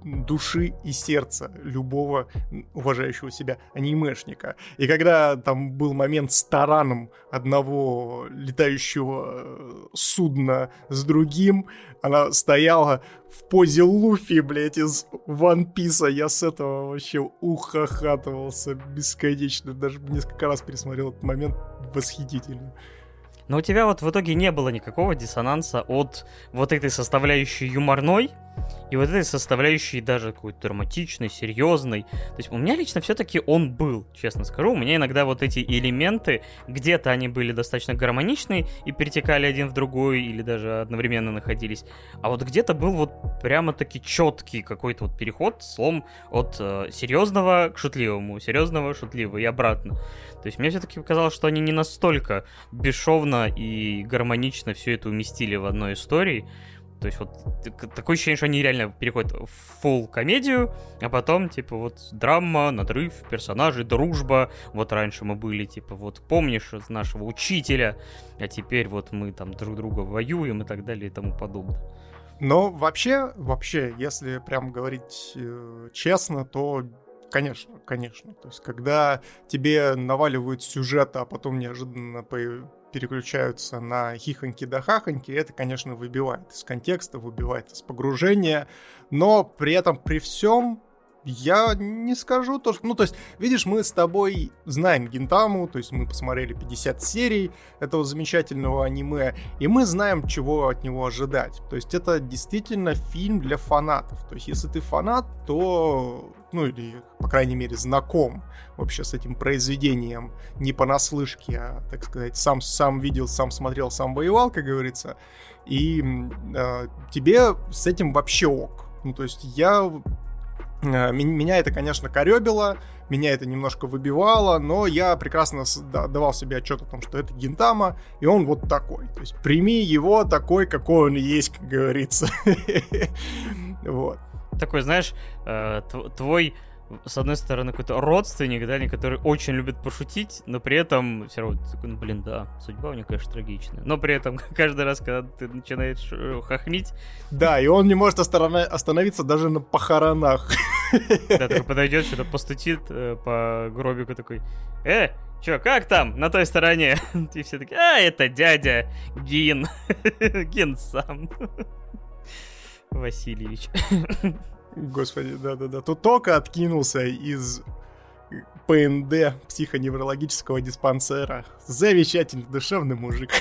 души и сердца любого уважающего себя анимешника. И когда там был момент с тараном одного летающего э, судна с другим, она стояла в позе Луфи, блядь, из One Piece. Я с этого вообще ухахатывался бесконечно. Даже несколько раз пересмотрел этот момент восхитительно. Но у тебя вот в итоге не было никакого диссонанса от вот этой составляющей юморной и вот этой составляющей даже какой-то драматичной, серьезной. То есть у меня лично все-таки он был, честно скажу. У меня иногда вот эти элементы, где-то они были достаточно гармоничные и перетекали один в другой или даже одновременно находились. А вот где-то был вот прямо-таки четкий какой-то вот переход, слом от э, серьезного к шутливому, серьезного, шутливого и обратно. То есть мне все-таки показалось, что они не настолько бесшовно и гармонично все это уместили в одной истории. То есть вот такое ощущение, что они реально переходят в full комедию, а потом, типа, вот драма, надрыв, персонажи, дружба. Вот раньше мы были, типа, вот помнишь нашего учителя, а теперь вот мы там друг друга воюем и так далее и тому подобное. Но вообще, вообще, если прям говорить э, честно, то конечно, конечно. То есть, когда тебе наваливают сюжет, а потом неожиданно переключаются на хихоньки да хахоньки, это, конечно, выбивает из контекста, выбивает из погружения, но при этом, при всем, я не скажу то, что... Ну, то есть, видишь, мы с тобой знаем Гинтаму, то есть мы посмотрели 50 серий этого замечательного аниме, и мы знаем, чего от него ожидать. То есть это действительно фильм для фанатов. То есть если ты фанат, то... Ну, или, по крайней мере, знаком вообще с этим произведением не понаслышке, а, так сказать, сам, сам видел, сам смотрел, сам воевал, как говорится, и э, тебе с этим вообще ок. Ну, то есть я Э, меня это, конечно, коребило, меня это немножко выбивало, но я прекрасно давал себе отчет о том, что это Гинтама, и он вот такой. То есть прими его такой, какой он есть, как говорится. Вот. Такой, знаешь, э, твой с одной стороны, какой-то родственник, да, который очень любит пошутить, но при этом все равно, ну, блин, да, судьба у него, конечно, трагичная. Но при этом каждый раз, когда ты начинаешь э, хохмить... Да, и он не может остановиться даже на похоронах. Да, такой подойдет, что-то постучит э, по гробику такой, э, Чё, как там, на той стороне? И все такие, а, это дядя Гин. Гин сам. Васильевич. Господи, да-да-да. Тут только откинулся из ПНД, психоневрологического диспансера. Замечательный, душевный мужик.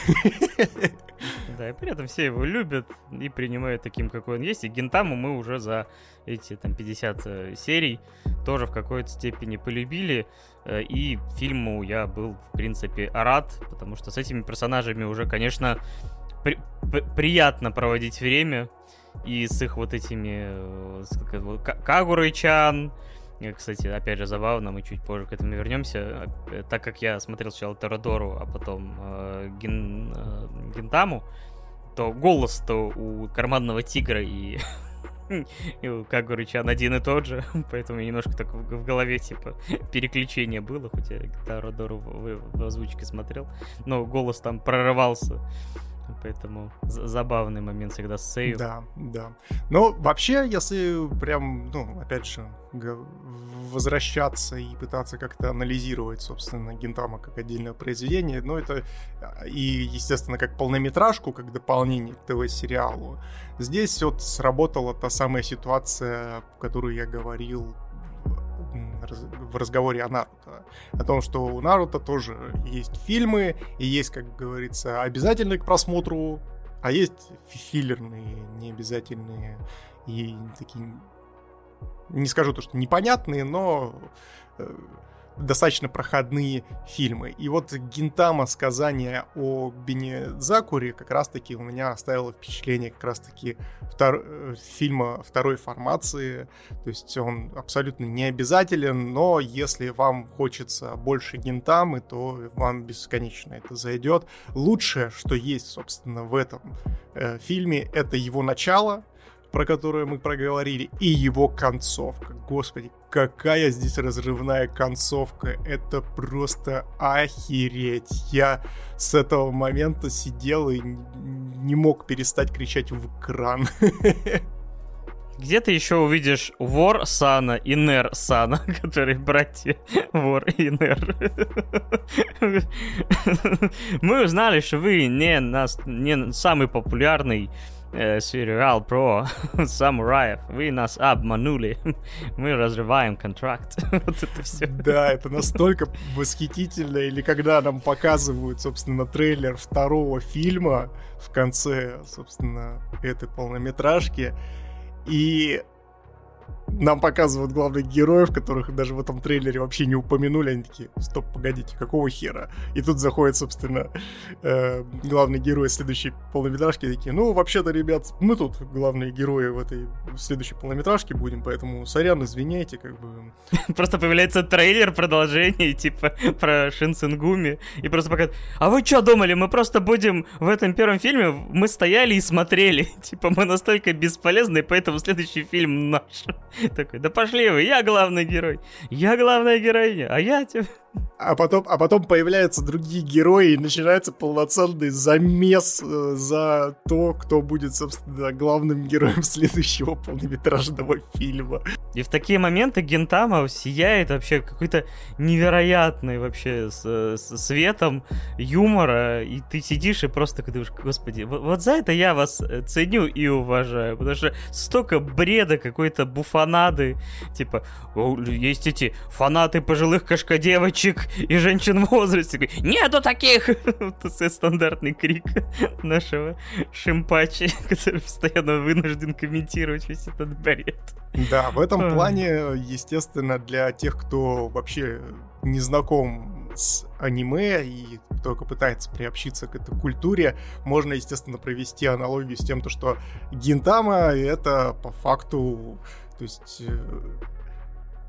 Да, и при этом все его любят и принимают таким, какой он есть. И Гентаму мы уже за эти там 50 э, серий тоже в какой-то степени полюбили. Э, и фильму я был, в принципе, рад, потому что с этими персонажами уже, конечно, при приятно проводить время и с их вот этими э, Кагурой-чан, э, кстати, опять же, забавно, мы чуть позже к этому вернемся. Э, так как я смотрел сначала Торадору, а потом э, Гин, э, Гинтаму, то голос-то у карманного тигра и, и у Кагуры-чан один и тот же, поэтому немножко так в, голове, типа, переключение было, хоть я Торадору в, в, в озвучке смотрел, но голос там прорывался. Поэтому забавный момент всегда с сейв. Да, да. Но вообще, если прям, ну, опять же, возвращаться и пытаться как-то анализировать, собственно, Гентама как отдельное произведение, ну, это и, естественно, как полнометражку, как дополнение к ТВ-сериалу, здесь вот сработала та самая ситуация, о которой я говорил в разговоре о Наруто. О том, что у Наруто тоже есть фильмы, и есть, как говорится, обязательные к просмотру, а есть филлерные, необязательные и такие... Не скажу то, что непонятные, но э, достаточно проходные фильмы. И вот Гинтама сказание о Бенезакуре как раз-таки у меня оставило впечатление как раз-таки втор... Э, фильма второй формации. То есть он абсолютно не обязателен, но если вам хочется больше Гинтамы, то вам бесконечно это зайдет. Лучшее, что есть, собственно, в этом э, фильме, это его начало, про которую мы проговорили, и его концовка. Господи, какая здесь разрывная концовка. Это просто охереть. Я с этого момента сидел и не мог перестать кричать в экран. Где ты еще увидишь Вор Сана и Нер Сана, которые братья Вор и Нер. Мы узнали, что вы не, нас, не самый популярный э, сериал про самураев. Вы нас обманули. Мы разрываем контракт. вот это все. Да, это настолько восхитительно. Или когда нам показывают, собственно, трейлер второго фильма в конце, собственно, этой полнометражки. И нам показывают главных героев, которых даже в этом трейлере вообще не упомянули. Они такие, стоп, погодите, какого хера? И тут заходит, собственно, э, главный герой следующей полнометражки. Такие, ну, вообще-то, ребят, мы тут главные герои в этой следующей полнометражке будем, поэтому, сорян, извиняйте, как бы... Просто появляется трейлер продолжение, типа, про Шинсенгуми, и просто показывают, а вы что думали, мы просто будем в этом первом фильме, мы стояли и смотрели, типа, мы настолько бесполезны, поэтому следующий фильм наш. Такой, да пошли вы, я главный герой, я главная героиня, а я типа... А потом, а потом появляются другие герои, и начинается полноценный замес э, за то, кто будет, собственно, главным героем следующего полнометражного фильма. И в такие моменты Гентама сияет вообще какой-то невероятный вообще с, с светом юмора, и ты сидишь и просто думаешь, господи, вот, вот за это я вас э, ценю и уважаю, потому что столько бреда какой-то буфанады, типа, есть эти фанаты пожилых кошкодевочек и женщин в возрасте, нету таких! Это стандартный крик нашего Шимпачи, который постоянно вынужден комментировать весь этот бред. Да, в этом плане, естественно, для тех, кто вообще не знаком с аниме и только пытается приобщиться к этой культуре, можно, естественно, провести аналогию с тем, то, что Гинтама — это по факту то есть э,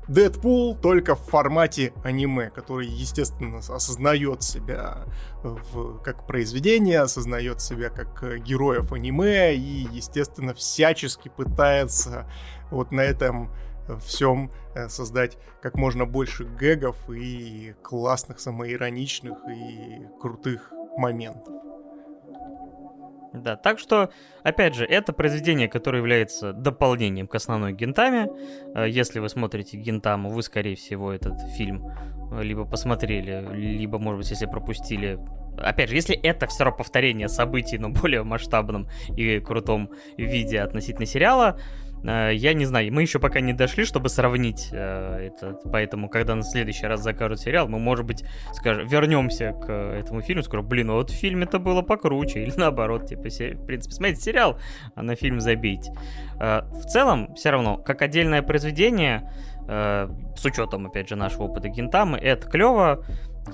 Дэдпул только в формате аниме, который, естественно, осознает себя в, как произведение, осознает себя как героев аниме и, естественно, всячески пытается вот на этом всем э, создать как можно больше гэгов и классных, самоироничных и крутых моментов. Да, так что, опять же, это произведение, которое является дополнением к основной Гентаме. Э, если вы смотрите Гентаму, вы, скорее всего, этот фильм э, либо посмотрели, либо, может быть, если пропустили опять же, если это все равно повторение событий, но более масштабном и крутом виде относительно сериала, я не знаю, мы еще пока не дошли, чтобы сравнить э, это, поэтому, когда на следующий раз закажут сериал, мы, может быть, скажем, вернемся к этому фильму, скажем, блин, ну вот в фильме это было покруче, или наоборот, типа, в принципе, смотрите сериал, а на фильм забить. Э, в целом, все равно, как отдельное произведение, э, с учетом, опять же, нашего опыта Гентамы, это клево,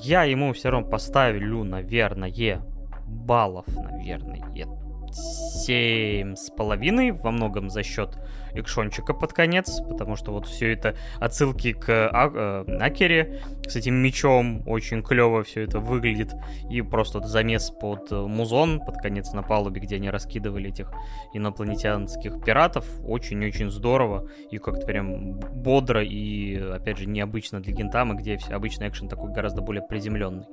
я ему все равно поставлю, наверное, баллов, наверное, семь с половиной, во многом за счет экшончика под конец, потому что вот все это отсылки к а- э, Акере с этим мечом, очень клево все это выглядит, и просто замес под э, музон, под конец на палубе, где они раскидывали этих инопланетянских пиратов, очень-очень здорово, и как-то прям бодро, и, опять же, необычно для Гентамы, где обычный экшен такой гораздо более приземленный.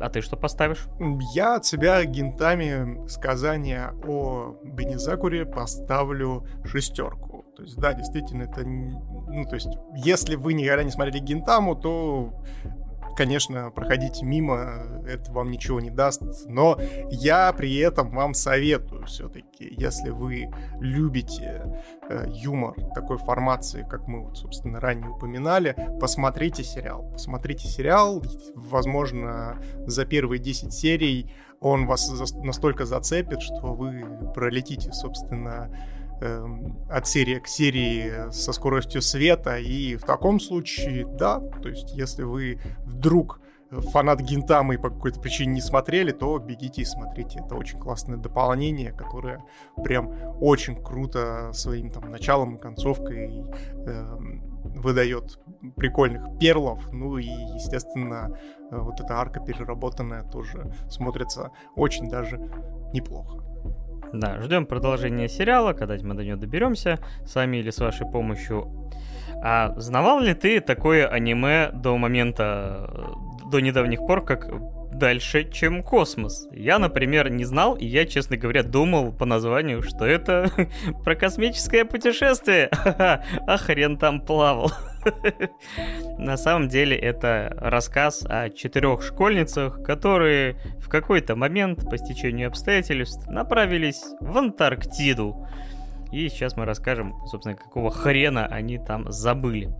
А ты что поставишь? Я от себя гентами сказания о Бенизакуре поставлю шестерку. То есть, да, действительно, это... Ну, то есть, если вы никогда не смотрели Гентаму, то конечно, проходите мимо, это вам ничего не даст, но я при этом вам советую все-таки, если вы любите э, юмор такой формации, как мы вот, собственно, ранее упоминали, посмотрите сериал. Посмотрите сериал, возможно, за первые 10 серий он вас за- настолько зацепит, что вы пролетите, собственно, Эм, от серии к серии со скоростью света. И в таком случае, да, то есть если вы вдруг фанат Гинтамы и по какой-то причине не смотрели, то бегите и смотрите. Это очень классное дополнение, которое прям очень круто своим там началом и концовкой э, выдает прикольных перлов. Ну и, естественно, вот эта арка переработанная тоже смотрится очень даже неплохо. Да, ждем продолжения сериала, когда мы до него доберемся, сами или с вашей помощью. А знавал ли ты такое аниме до момента, до недавних пор, как дальше, чем космос. Я, например, не знал, и я, честно говоря, думал по названию, что это про космическое путешествие. А хрен там плавал. На самом деле это рассказ о четырех школьницах, которые в какой-то момент по стечению обстоятельств направились в Антарктиду. И сейчас мы расскажем, собственно, какого хрена они там забыли.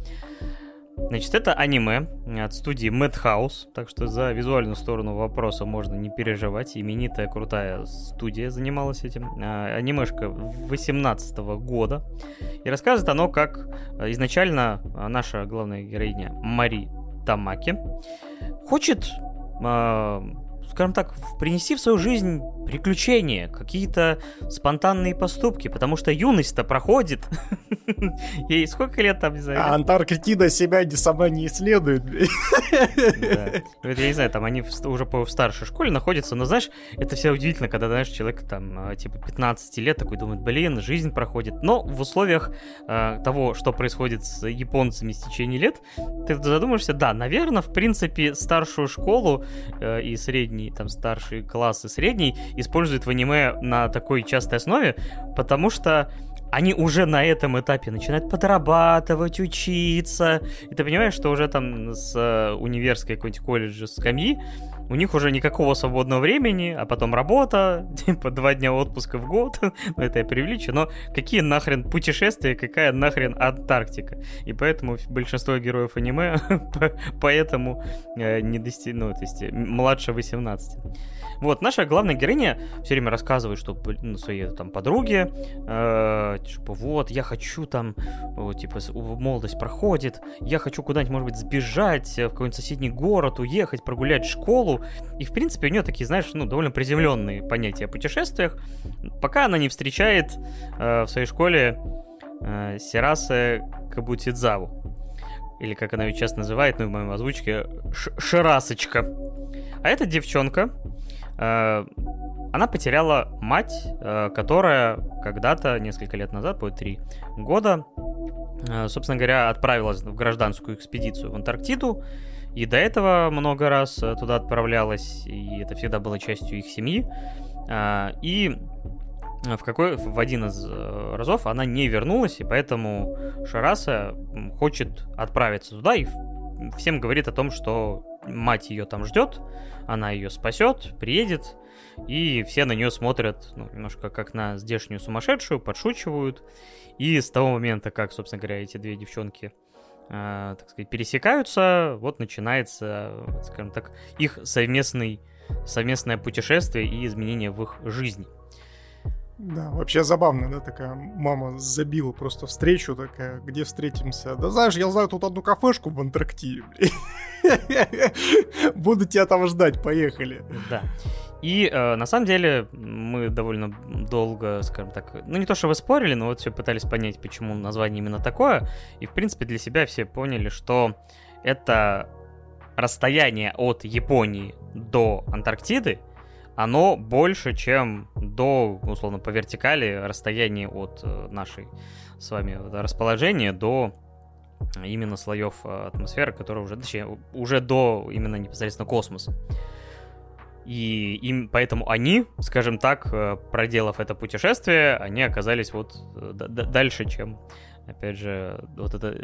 Значит, это аниме от студии Madhouse, так что за визуальную сторону вопроса можно не переживать. Именитая крутая студия занималась этим. А, анимешка 18 года. И рассказывает оно, как а, изначально а, наша главная героиня Мари Тамаки хочет скажем так, принести в свою жизнь приключения, какие-то спонтанные поступки, потому что юность-то проходит. Ей сколько лет там, не знаю? А Антарктида себя сама не исследует. Я не знаю, там они уже по старшей школе находятся, но знаешь, это все удивительно, когда, знаешь, человек там а, типа 15 лет такой думает, блин, жизнь проходит. Но в условиях э, того, что происходит с японцами с течение лет, ты задумаешься, да, наверное, в принципе, старшую школу э, и средний, там, старший класс и средний используют в аниме на такой частой основе, потому что они уже на этом этапе начинают подрабатывать, учиться. И ты понимаешь, что уже там с э, универской какой-нибудь колледжа скамьи у них уже никакого свободного времени, а потом работа, типа два дня отпуска в год, ну это я привлечу, но какие нахрен путешествия, какая нахрен Антарктика. И поэтому большинство героев аниме поэтому э, не достиг, ну, то есть младше 18. Вот, наша главная героиня все время рассказывает, что ну, своей там подруге, э, типа, вот, я хочу там, вот, типа, молодость проходит, я хочу куда-нибудь, может быть, сбежать в какой-нибудь соседний город, уехать, прогулять школу. И, в принципе, у нее такие, знаешь, ну, довольно приземленные понятия о путешествиях, пока она не встречает э, в своей школе э, Сирасе Кабутидзаву. Или как она ее часто называет, ну, в моем озвучке, Ширасочка. А эта девчонка, Э, она потеряла мать, э, которая когда-то, несколько лет назад, по три года, э, собственно говоря, отправилась в гражданскую экспедицию в Антарктиду, и до этого много раз туда отправлялась, и это всегда было частью их семьи. И в, какой, в один из разов она не вернулась, и поэтому Шараса хочет отправиться туда и всем говорит о том, что мать ее там ждет, она ее спасет, приедет, и все на нее смотрят, ну, немножко как на здешнюю сумасшедшую, подшучивают. И с того момента, как, собственно говоря, эти две девчонки, э, так сказать, пересекаются, вот начинается, скажем так, их совместный, совместное путешествие и изменение в их жизни. Да, вообще забавно, да, такая мама забила просто встречу, такая, где встретимся? Да знаешь, я знаю тут одну кафешку в Антарктиде, Буду тебя там ждать, поехали. Да. И э, на самом деле мы довольно долго, скажем так, ну не то что вы спорили, но вот все пытались понять, почему название именно такое. И в принципе для себя все поняли, что это расстояние от Японии до Антарктиды, оно больше, чем до, условно, по вертикали расстояние от э, нашей с вами расположения до именно слоев э, атмосферы, которые уже, точнее, уже до именно непосредственно космоса. И им, поэтому они, скажем так, э, проделав это путешествие, они оказались вот дальше, чем, опять же, вот это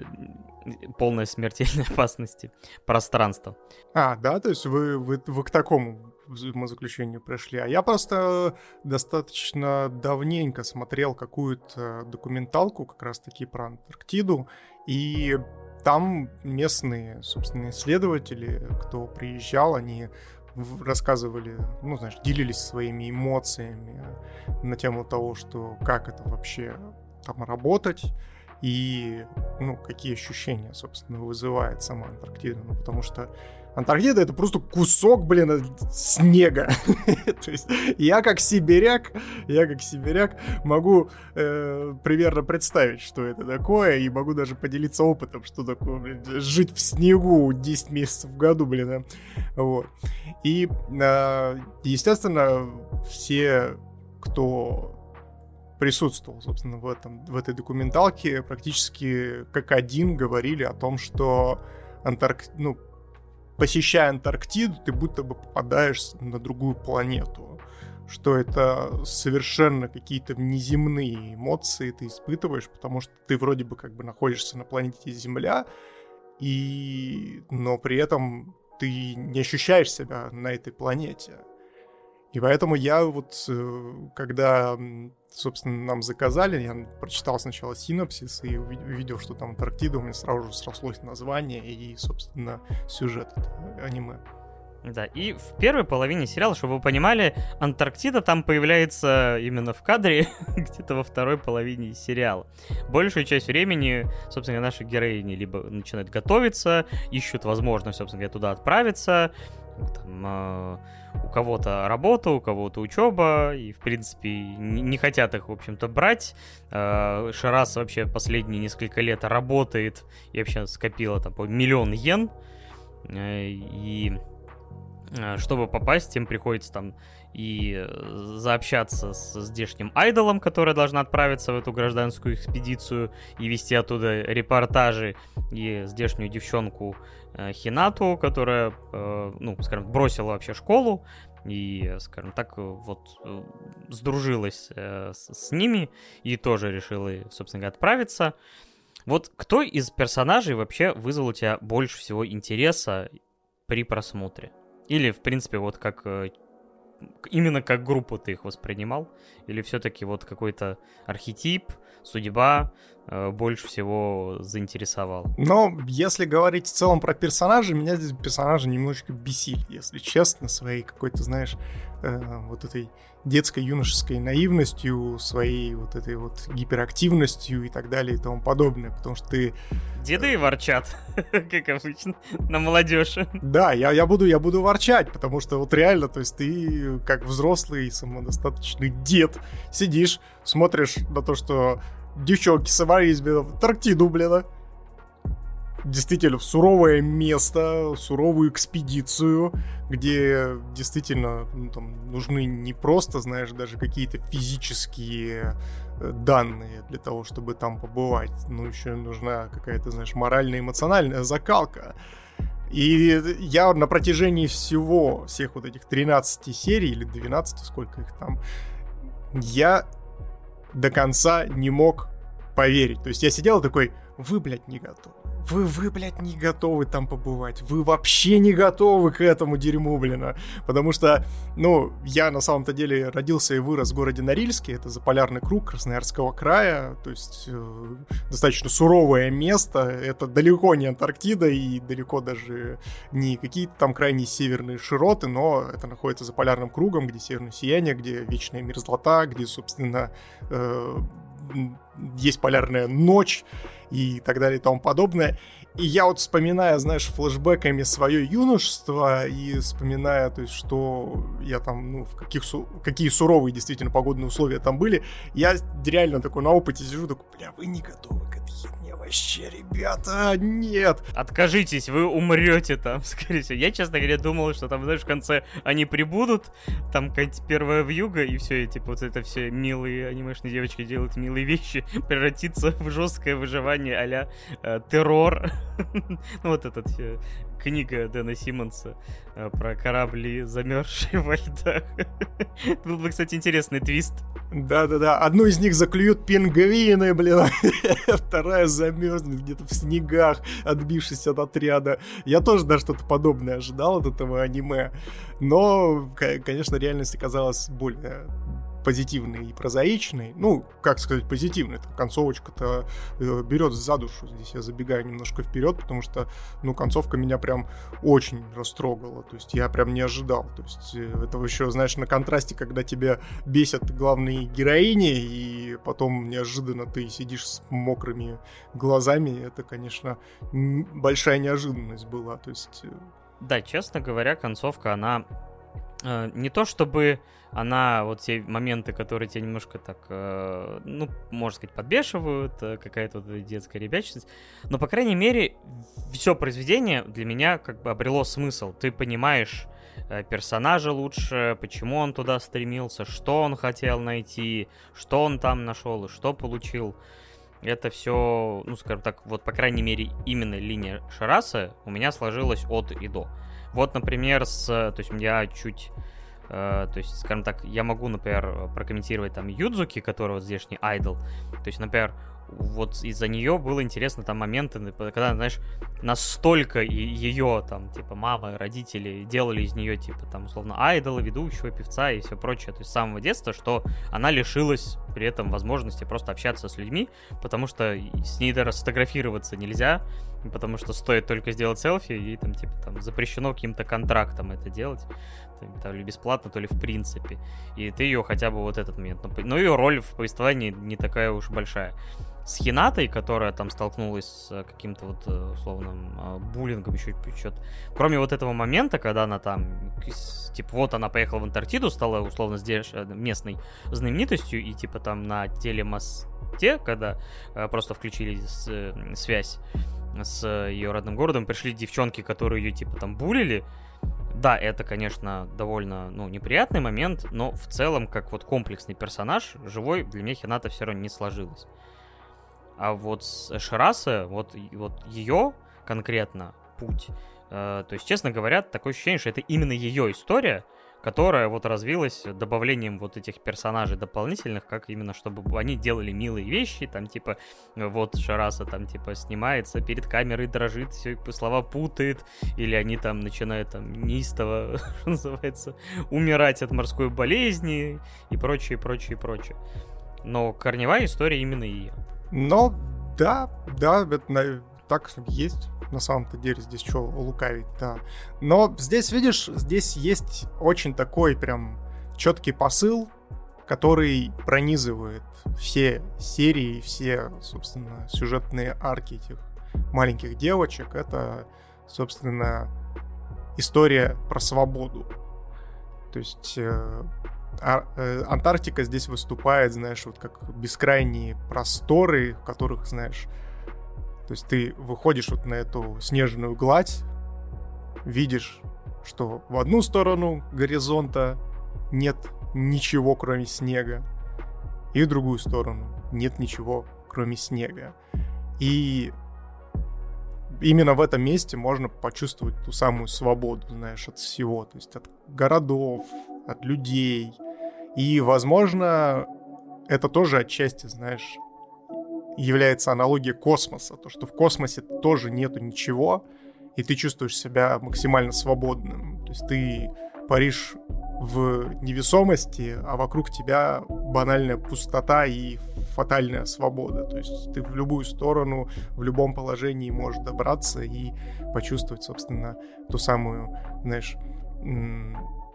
полная смертельной опасности пространство. А, да, то есть вы, вы, вы к такому умозаключению пришли. А я просто достаточно давненько смотрел какую-то документалку как раз-таки про Антарктиду, и там местные, собственно, исследователи, кто приезжал, они рассказывали, ну, знаешь, делились своими эмоциями на тему того, что как это вообще там работать, и, ну, какие ощущения, собственно, вызывает сама Антарктида. Ну, потому что Антарктида это просто кусок, блин, снега. То есть я как сибиряк, я как сибиряк могу э, примерно представить, что это такое, и могу даже поделиться опытом, что такое, блин, жить в снегу 10 месяцев в году, блин. А. Вот. И, э, естественно, все, кто присутствовал, собственно, в, этом, в этой документалке, практически как один говорили о том, что Антарк... ну, посещая Антарктиду, ты будто бы попадаешь на другую планету. Что это совершенно какие-то внеземные эмоции ты испытываешь, потому что ты вроде бы как бы находишься на планете Земля, и... но при этом ты не ощущаешь себя на этой планете. И поэтому я вот, э, когда, собственно, нам заказали, я прочитал сначала синопсис и увидел, что там Антарктида, у меня сразу же срослось название и, собственно, сюжет аниме. Да, и в первой половине сериала, чтобы вы понимали, Антарктида там появляется именно в кадре, где-то во второй половине сериала. Большую часть времени, собственно, наши героини либо начинают готовиться, ищут возможность, собственно говоря, туда отправиться, там, э, у кого-то работа, у кого-то учеба, и, в принципе, не, не хотят их, в общем-то, брать. Э, Шарас вообще последние несколько лет работает и вообще скопила там по миллион йен, э, и э, чтобы попасть, им приходится там и заобщаться с здешним айдолом, которая должна отправиться в эту гражданскую экспедицию и вести оттуда репортажи, и здешнюю девчонку э, Хинату, которая, э, ну, скажем, бросила вообще школу и, скажем так, вот э, сдружилась с, ними и тоже решила, собственно говоря, отправиться. Вот кто из персонажей вообще вызвал у тебя больше всего интереса при просмотре? Или, в принципе, вот как именно как группу ты их воспринимал? Или все-таки вот какой-то архетип, судьба э, больше всего заинтересовал? Но если говорить в целом про персонажей, меня здесь персонажи немножечко бесили, если честно, своей какой-то, знаешь, э, вот этой детской юношеской наивностью, своей вот этой вот гиперактивностью и так далее и тому подобное, потому что ты... Деды ворчат, как обычно, на молодежь. Да, я, я, буду, я буду ворчать, потому что вот реально, то есть ты как взрослый самодостаточный дед сидишь, смотришь на то, что девчонки собрались, блин, в Антарктиду, блин, действительно в суровое место, суровую экспедицию, где действительно ну, там, нужны не просто, знаешь, даже какие-то физические э, данные для того, чтобы там побывать, но еще нужна какая-то, знаешь, моральная, эмоциональная закалка. И я на протяжении всего, всех вот этих 13 серий или 12, сколько их там, я до конца не мог поверить. То есть я сидел такой, вы, блядь, не готовы. Вы, вы, блядь, не готовы там побывать. Вы вообще не готовы к этому дерьму, блин. Потому что, ну, я на самом-то деле родился и вырос в городе Норильске. Это заполярный круг Красноярского края. То есть э, достаточно суровое место. Это далеко не Антарктида и далеко даже не какие-то там крайние северные широты, но это находится за полярным кругом, где северное сияние, где вечная мерзлота, где, собственно, э, есть полярная ночь и так далее и тому подобное. И я вот вспоминая, знаешь, флешбеками свое юношество и вспоминая, то есть, что я там, ну, в каких, су- какие суровые действительно погодные условия там были, я реально такой на опыте сижу, такой, бля, вы не готовы к этой херне вообще, ребята, нет. Откажитесь, вы умрете там, скорее всего. Я, честно говоря, думал, что там, знаешь, в конце они прибудут, там какая-то первая вьюга, и все, и типа вот это все милые анимешные девочки делают милые вещи, превратится в жесткое выживание а-ля э, террор. ну вот этот э, книга Дэна Симмонса э, про корабли, замерзшие во льдах. Был бы, кстати, интересный твист. Да-да-да, одну из них заклюют пингвины, блин, вторая замерзнет где-то в снегах, отбившись от отряда. Я тоже даже что-то подобное ожидал от этого аниме, но, конечно, реальность оказалась более позитивный и прозаичный. Ну, как сказать, позитивный. Там концовочка-то э, берет за душу. Здесь я забегаю немножко вперед, потому что, ну, концовка меня прям очень растрогала. То есть я прям не ожидал. То есть э, это еще, знаешь, на контрасте, когда тебя бесят главные героини, и потом неожиданно ты сидишь с мокрыми глазами. Это, конечно, большая неожиданность была. То есть... Э, да, честно говоря, концовка, она не то чтобы она вот те моменты, которые тебя немножко так, э, ну, можно сказать, подбешивают, э, какая-то вот детская ребячность, но, по крайней мере, все произведение для меня как бы обрело смысл. Ты понимаешь э, персонажа лучше, почему он туда стремился, что он хотел найти, что он там нашел и что получил. Это все, ну, скажем так, вот, по крайней мере, именно линия Шараса у меня сложилась от и до. Вот, например, с, то есть я чуть Uh, то есть, скажем так, я могу, например, прокомментировать там Юдзуки, который вот здешний айдол. То есть, например, вот из-за нее было интересно там моменты, когда, знаешь, настолько ее там, типа, мама, родители делали из нее, типа, там, условно, айдола, ведущего, певца и все прочее, то есть с самого детства, что она лишилась при этом возможности просто общаться с людьми, потому что с ней даже сфотографироваться нельзя, потому что стоит только сделать селфи, и там, типа, там, запрещено каким-то контрактом это делать. То ли бесплатно, то ли в принципе. И ты ее хотя бы вот этот момент. Но ее роль в повествовании не такая уж большая с Хинатой, которая там столкнулась с каким-то вот э, условным а, буллингом, еще что-то. Кроме вот этого момента, когда она там, типа, вот она поехала в Антарктиду, стала условно здесь э, местной знаменитостью, и типа там на телемосте, когда э, просто включили э, связь с ее родным городом, пришли девчонки, которые ее типа там булили, да, это, конечно, довольно, ну, неприятный момент, но в целом, как вот комплексный персонаж, живой, для меня Хината все равно не сложилось. А вот с Шираса, вот, вот ее конкретно путь, э, то есть, честно говоря, такое ощущение, что это именно ее история, которая вот развилась добавлением вот этих персонажей дополнительных, как именно, чтобы они делали милые вещи, там, типа, вот Шараса там, типа, снимается перед камерой, дрожит, все слова путает, или они там начинают там неистово, что называется, умирать от морской болезни и прочее, прочее, прочее. Но корневая история именно ее. Но да, да, это так есть. На самом-то деле здесь что лукавить, да. Но здесь, видишь, здесь есть очень такой прям четкий посыл, который пронизывает все серии, все, собственно, сюжетные арки этих маленьких девочек. Это, собственно, история про свободу. То есть э, а, э, Антарктика здесь выступает, знаешь, вот как бескрайние просторы, в которых, знаешь, то есть ты выходишь вот на эту снежную гладь, видишь, что в одну сторону горизонта нет ничего, кроме снега, и в другую сторону нет ничего, кроме снега. И именно в этом месте можно почувствовать ту самую свободу, знаешь, от всего, то есть от городов, от людей, и, возможно, это тоже отчасти, знаешь, является аналогией космоса. То, что в космосе тоже нету ничего, и ты чувствуешь себя максимально свободным. То есть ты паришь в невесомости, а вокруг тебя банальная пустота и фатальная свобода. То есть ты в любую сторону, в любом положении можешь добраться и почувствовать, собственно, ту самую, знаешь,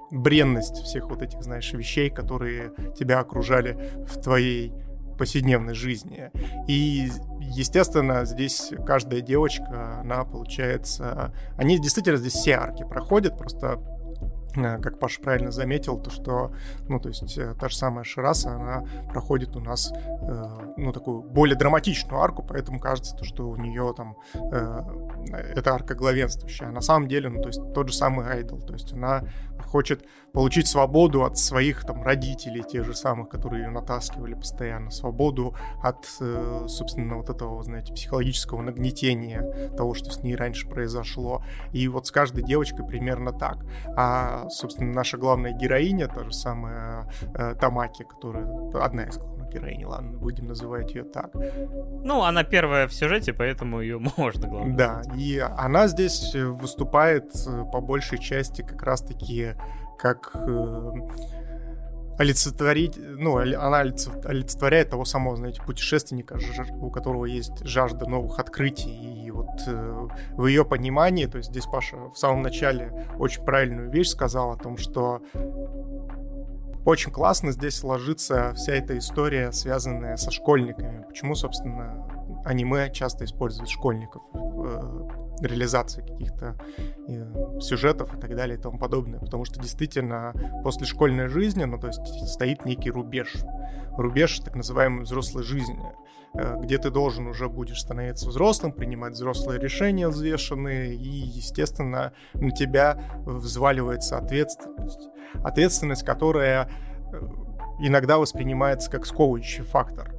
бренность всех вот этих, знаешь, вещей, которые тебя окружали в твоей повседневной жизни. И, естественно, здесь каждая девочка, она получается... Они действительно здесь все арки проходят, просто Э, как Паша правильно заметил, то что, ну, то есть э, та же самая Шираса, она проходит у нас, э, ну, такую более драматичную арку, поэтому кажется, то, что у нее там э, эта арка главенствующая. А на самом деле, ну, то есть тот же самый Айдол, то есть она хочет получить свободу от своих там родителей, тех же самых, которые ее натаскивали постоянно, свободу от, э, собственно, вот этого, знаете, психологического нагнетения того, что с ней раньше произошло. И вот с каждой девочкой примерно так. А, собственно, наша главная героиня, та же самая э, Тамаки, которая одна из главных героинь, ладно, будем называть ее так. Ну, она первая в сюжете, поэтому ее можно, главное. Да, и она здесь выступает э, по большей части как раз-таки как э, олицетворить, ну, она олицетворяет того самого, знаете, путешественника, у которого есть жажда новых открытий. И вот э, в ее понимании, то есть здесь Паша в самом начале очень правильную вещь сказал о том, что очень классно здесь ложится вся эта история, связанная со школьниками. Почему, собственно, аниме часто используют школьников в реализации каких-то э, сюжетов и так далее и тому подобное. Потому что действительно после школьной жизни, ну то есть стоит некий рубеж. Рубеж так называемой взрослой жизни э, где ты должен уже будешь становиться взрослым, принимать взрослые решения взвешенные, и, естественно, на тебя взваливается ответственность ответственность, которая э, иногда воспринимается как сковывающий фактор,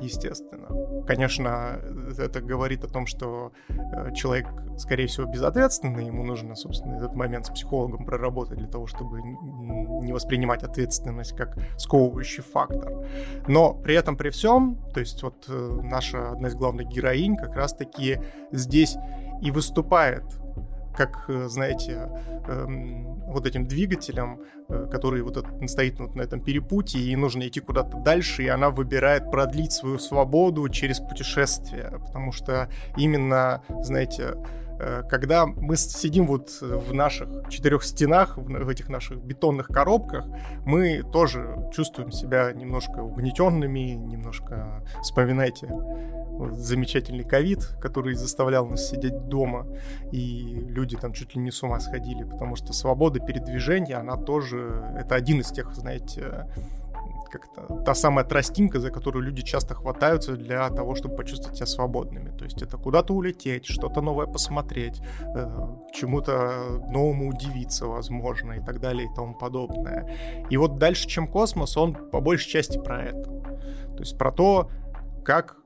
естественно. Конечно, это говорит о том, что э, человек, скорее всего, безответственный, ему нужно, собственно, этот момент с психологом проработать для того, чтобы не воспринимать ответственность как сковывающий фактор. Но при этом, при всем, то есть вот э, наша одна из главных героинь как раз-таки здесь и выступает как, э, знаете, эм, вот этим двигателем, э, который вот стоит вот на этом перепутье, и нужно идти куда-то дальше, и она выбирает продлить свою свободу через путешествие, потому что именно, знаете, когда мы сидим вот в наших четырех стенах, в этих наших бетонных коробках, мы тоже чувствуем себя немножко угнетенными, немножко вспоминайте замечательный ковид, который заставлял нас сидеть дома, и люди там чуть ли не с ума сходили, потому что свобода передвижения, она тоже, это один из тех, знаете, как-то та самая тростинка, за которую люди часто хватаются для того, чтобы почувствовать себя свободными. То есть это куда-то улететь, что-то новое посмотреть, э, чему-то новому удивиться, возможно, и так далее, и тому подобное. И вот дальше, чем космос, он по большей части про это. То есть про то, как,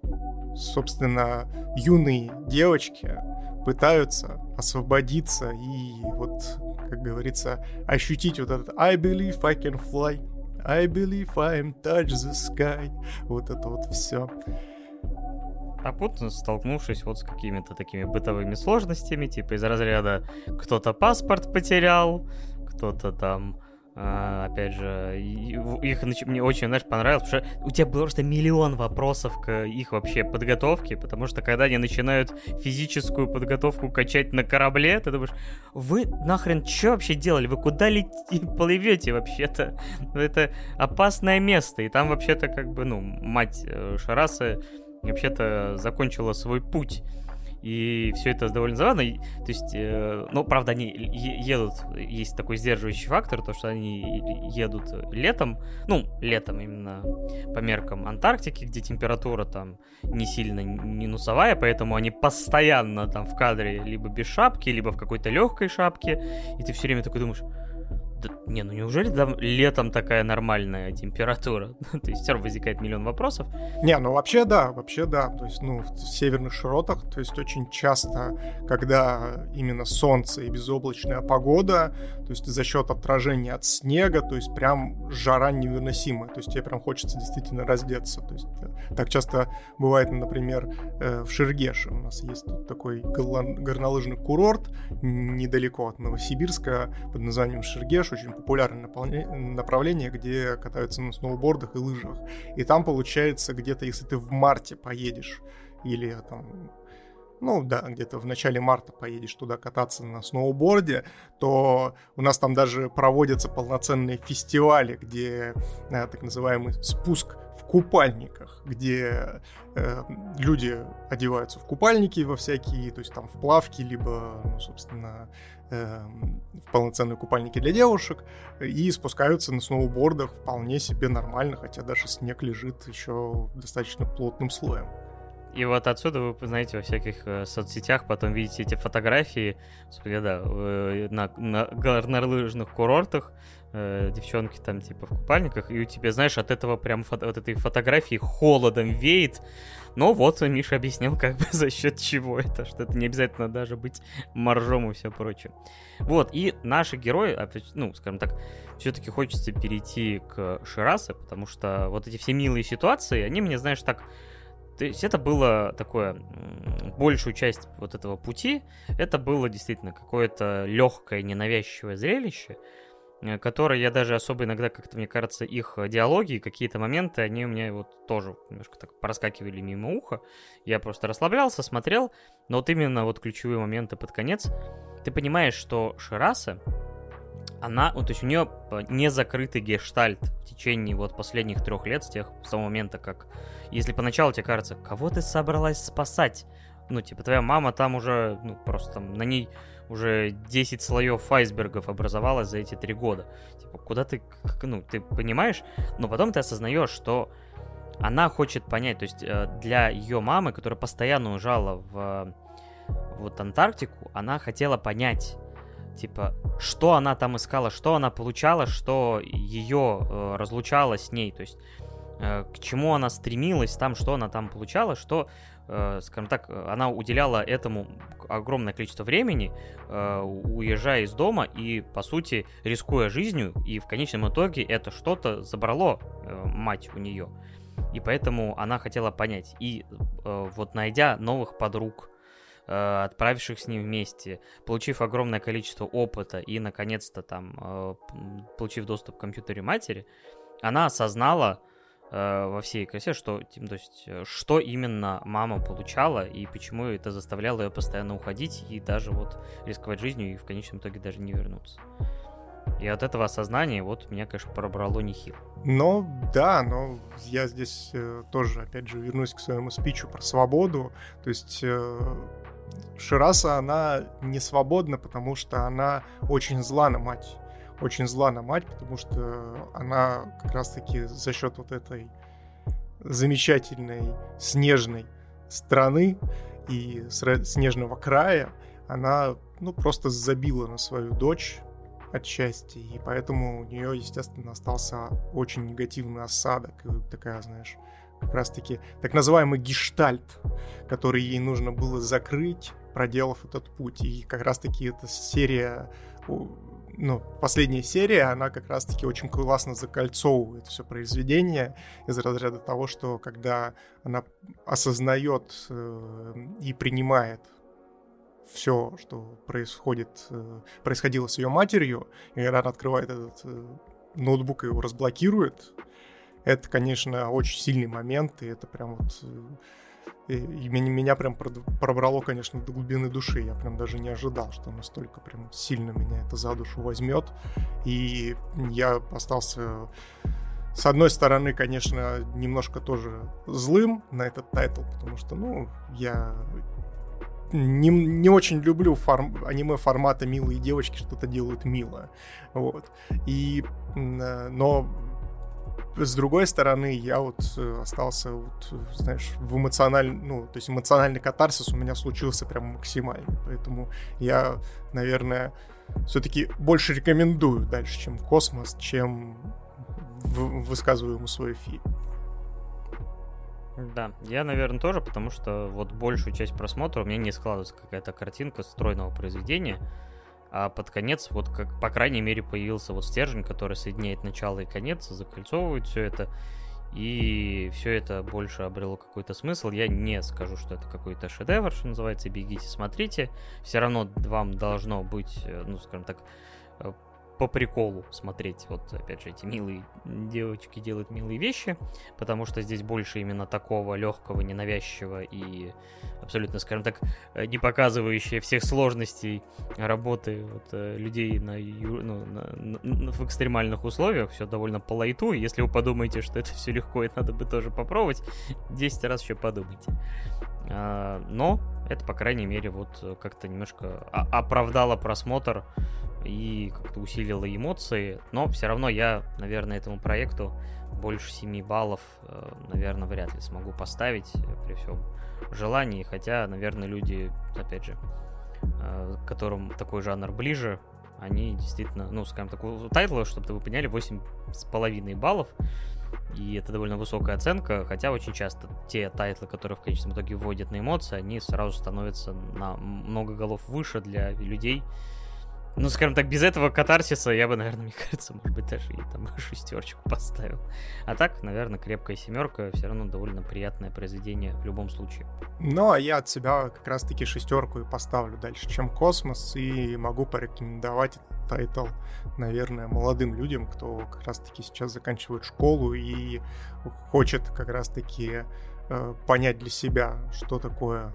собственно, юные девочки пытаются освободиться и вот, как говорится, ощутить вот этот I believe I can fly, I believe I'm touch the sky. Вот это вот все. Попутно столкнувшись вот с какими-то такими бытовыми сложностями, типа из разряда кто-то паспорт потерял, кто-то там а, опять же, их мне очень, знаешь, понравилось, потому что у тебя было просто миллион вопросов к их вообще подготовке, потому что когда они начинают физическую подготовку качать на корабле, ты думаешь, вы нахрен что вообще делали? Вы куда лети, плывете вообще-то? Это опасное место, и там вообще-то как бы, ну, мать э, Шарасы вообще-то закончила свой путь и все это довольно забавно. То есть, э, ну, правда, они едут, есть такой сдерживающий фактор, то, что они едут летом, ну, летом именно по меркам Антарктики, где температура там не сильно минусовая, поэтому они постоянно там в кадре либо без шапки, либо в какой-то легкой шапке, и ты все время такой думаешь, не, ну неужели там летом такая нормальная температура? то есть все равно возникает миллион вопросов. Не, ну вообще да, вообще да. То есть, ну, в северных широтах, то есть очень часто, когда именно солнце и безоблачная погода, то есть за счет отражения от снега, то есть прям жара невыносимая. То есть тебе прям хочется действительно раздеться. То есть э, так часто бывает, например, э, в Шергеше. У нас есть тут такой горнолыжный курорт недалеко от Новосибирска под названием Шергеш очень популярное направление, где катаются на сноубордах и лыжах. И там получается где-то, если ты в марте поедешь или там ну да, где-то в начале марта поедешь туда кататься на сноуборде, то у нас там даже проводятся полноценные фестивали, где э, так называемый спуск в купальниках, где э, люди одеваются в купальники во всякие, то есть там в плавки, либо, ну, собственно, в полноценные купальники для девушек и спускаются на сноубордах вполне себе нормально, хотя даже снег лежит еще достаточно плотным слоем. И вот отсюда вы, знаете, во всяких э, соцсетях потом видите эти фотографии, да, э, на, на горнолыжных курортах, э, девчонки там типа в купальниках, и у тебя, знаешь, от этого прям фото, от этой фотографии холодом веет, но вот Миша объяснил, как бы за счет чего это, что это не обязательно даже быть моржом и все прочее. Вот, и наши герои, ну, скажем так, все-таки хочется перейти к Ширасе, потому что вот эти все милые ситуации, они мне, знаешь, так... То есть это было такое, большую часть вот этого пути, это было действительно какое-то легкое, ненавязчивое зрелище, которые я даже особо иногда, как-то мне кажется, их диалоги, какие-то моменты, они у меня вот тоже немножко так проскакивали мимо уха. Я просто расслаблялся, смотрел, но вот именно вот ключевые моменты под конец, ты понимаешь, что Шираса, она, вот, то есть у нее не закрытый гештальт в течение вот последних трех лет, с тех, с того момента, как, если поначалу тебе кажется, кого ты собралась спасать? Ну, типа, твоя мама там уже, ну, просто там на ней уже 10 слоев айсбергов образовалось за эти три года. Типа, куда ты, ну, ты понимаешь, но потом ты осознаешь, что она хочет понять, то есть э, для ее мамы, которая постоянно уезжала в вот Антарктику, она хотела понять, типа, что она там искала, что она получала, что ее э, разлучало с ней, то есть э, к чему она стремилась там, что она там получала, что скажем так, она уделяла этому огромное количество времени, э, уезжая из дома и, по сути, рискуя жизнью, и в конечном итоге это что-то забрало э, мать у нее. И поэтому она хотела понять. И вот найдя новых подруг, отправивших с ним вместе, получив огромное количество опыта и, наконец-то, там, получив доступ к компьютеру матери, она осознала, э, во всей красе, что, то есть, э, что именно мама получала и почему это заставляло ее постоянно уходить и даже вот рисковать жизнью и в конечном итоге даже не вернуться. И от этого осознания вот меня, конечно, пробрало нехило. Ну, да, но я здесь э, тоже, опять же, вернусь к своему спичу про свободу. То есть э, Шираса, она не свободна, потому что она очень зла на мать. Очень зла на мать, потому что она как раз-таки за счет вот этой замечательной снежной страны и снежного края, она ну, просто забила на свою дочь, отчасти, и поэтому у нее, естественно, остался очень негативный осадок, такая, знаешь, как раз-таки так называемый гештальт, который ей нужно было закрыть, проделав этот путь. И как раз-таки эта серия, ну, последняя серия, она как раз-таки очень классно закольцовывает все произведение из разряда того, что когда она осознает э, и принимает все, что происходит, э, происходило с ее матерью, и она открывает этот э, ноутбук и его разблокирует, это, конечно, очень сильный момент, и это прям вот... Э, и меня прям пробрало, конечно, до глубины души. Я прям даже не ожидал, что настолько прям сильно меня это за душу возьмет. И я остался с одной стороны, конечно, немножко тоже злым на этот тайтл, потому что, ну, я не, не очень люблю форм, аниме формата «Милые девочки что-то делают мило». Вот. И, э, но с другой стороны, я вот э, остался, вот, знаешь, в эмоциональный, ну, то есть эмоциональный катарсис у меня случился прям максимальный. Поэтому я, наверное, все-таки больше рекомендую дальше, чем космос, чем высказываю ему свой фильм. Да, я, наверное, тоже, потому что вот большую часть просмотра у меня не складывается какая-то картинка стройного произведения, а под конец, вот как, по крайней мере, появился вот стержень, который соединяет начало и конец, закольцовывает все это, и все это больше обрело какой-то смысл. Я не скажу, что это какой-то шедевр, что называется, бегите, смотрите. Все равно вам должно быть, э, ну, скажем так, э, по приколу смотреть. Вот, опять же, эти милые девочки делают милые вещи, потому что здесь больше именно такого легкого, ненавязчивого и абсолютно, скажем так, э, не показывающие всех сложностей работы вот, э, людей на, ну, на, на, в экстремальных условиях. Все довольно по лайту. Если вы подумаете, что это все легко и надо бы тоже попробовать, 10 раз еще подумайте. А, но это, по крайней мере, вот как-то немножко оправдало просмотр и как-то усилила эмоции, но все равно я, наверное, этому проекту больше 7 баллов, э, наверное, вряд ли смогу поставить при всем желании, хотя, наверное, люди, опять же, э, которым такой жанр ближе, они действительно, ну, скажем так, у тайтла, чтобы вы поняли, 8,5 баллов, и это довольно высокая оценка, хотя очень часто те тайтлы, которые в конечном итоге выводят на эмоции, они сразу становятся на много голов выше для людей, ну, скажем так, без этого катарсиса я бы, наверное, мне кажется, может быть, даже и там шестерочку поставил. А так, наверное, крепкая семерка все равно довольно приятное произведение в любом случае. Ну, а я от себя как раз-таки шестерку и поставлю дальше, чем Космос, и могу порекомендовать этот тайтл, наверное, молодым людям, кто как раз-таки сейчас заканчивает школу и хочет как раз-таки э, понять для себя, что такое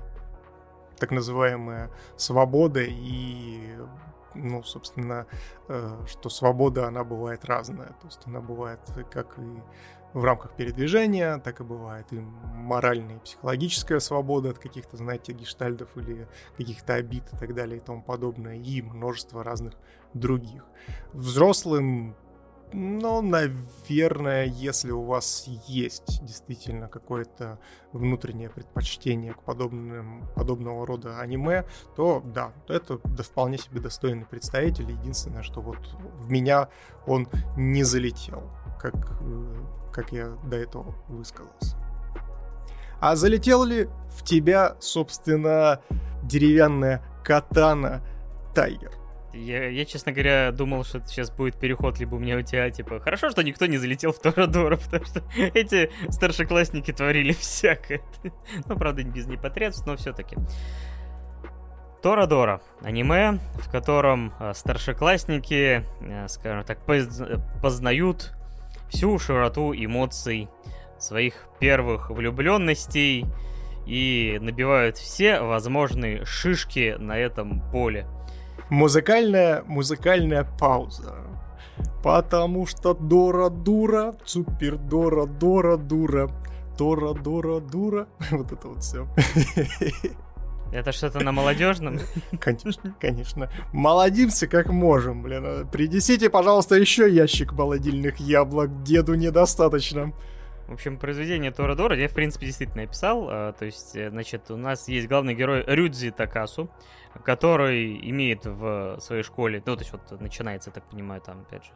так называемая свобода и ну, собственно, э, что свобода, она бывает разная. То есть она бывает как и в рамках передвижения, так и бывает и моральная и психологическая свобода от каких-то, знаете, гештальдов или каких-то обид и так далее и тому подобное, и множество разных других. Взрослым ну, наверное, если у вас есть действительно какое-то внутреннее предпочтение к подобным, подобного рода аниме, то да, это да, вполне себе достойный представитель. Единственное, что вот в меня он не залетел, как, э, как я до этого высказался. А залетел ли в тебя, собственно, деревянная катана Тайгер? Я, я, честно говоря, думал, что сейчас будет переход либо у меня у тебя, типа, хорошо, что никто не залетел в Торадора, потому что эти старшеклассники творили всякое. ну, правда, без непотребств, но все-таки. Торадора. Аниме, в котором э, старшеклассники, э, скажем так, поз познают всю широту эмоций своих первых влюбленностей и набивают все возможные шишки на этом поле. Музыкальная, музыкальная пауза. Потому что Дора дура, супер Дора Дора дура, Дора Дора дура. Вот это вот все. Это что-то на молодежном? Конечно, конечно. Молодимся как можем, блин. Принесите, пожалуйста, еще ящик молодильных яблок. Деду недостаточно. В общем, произведение Тора Дора я, в принципе, действительно написал. А, то есть, э, значит, у нас есть главный герой Рюдзи Такасу, который имеет в своей школе, ну, то есть вот начинается, так понимаю, там, опять же,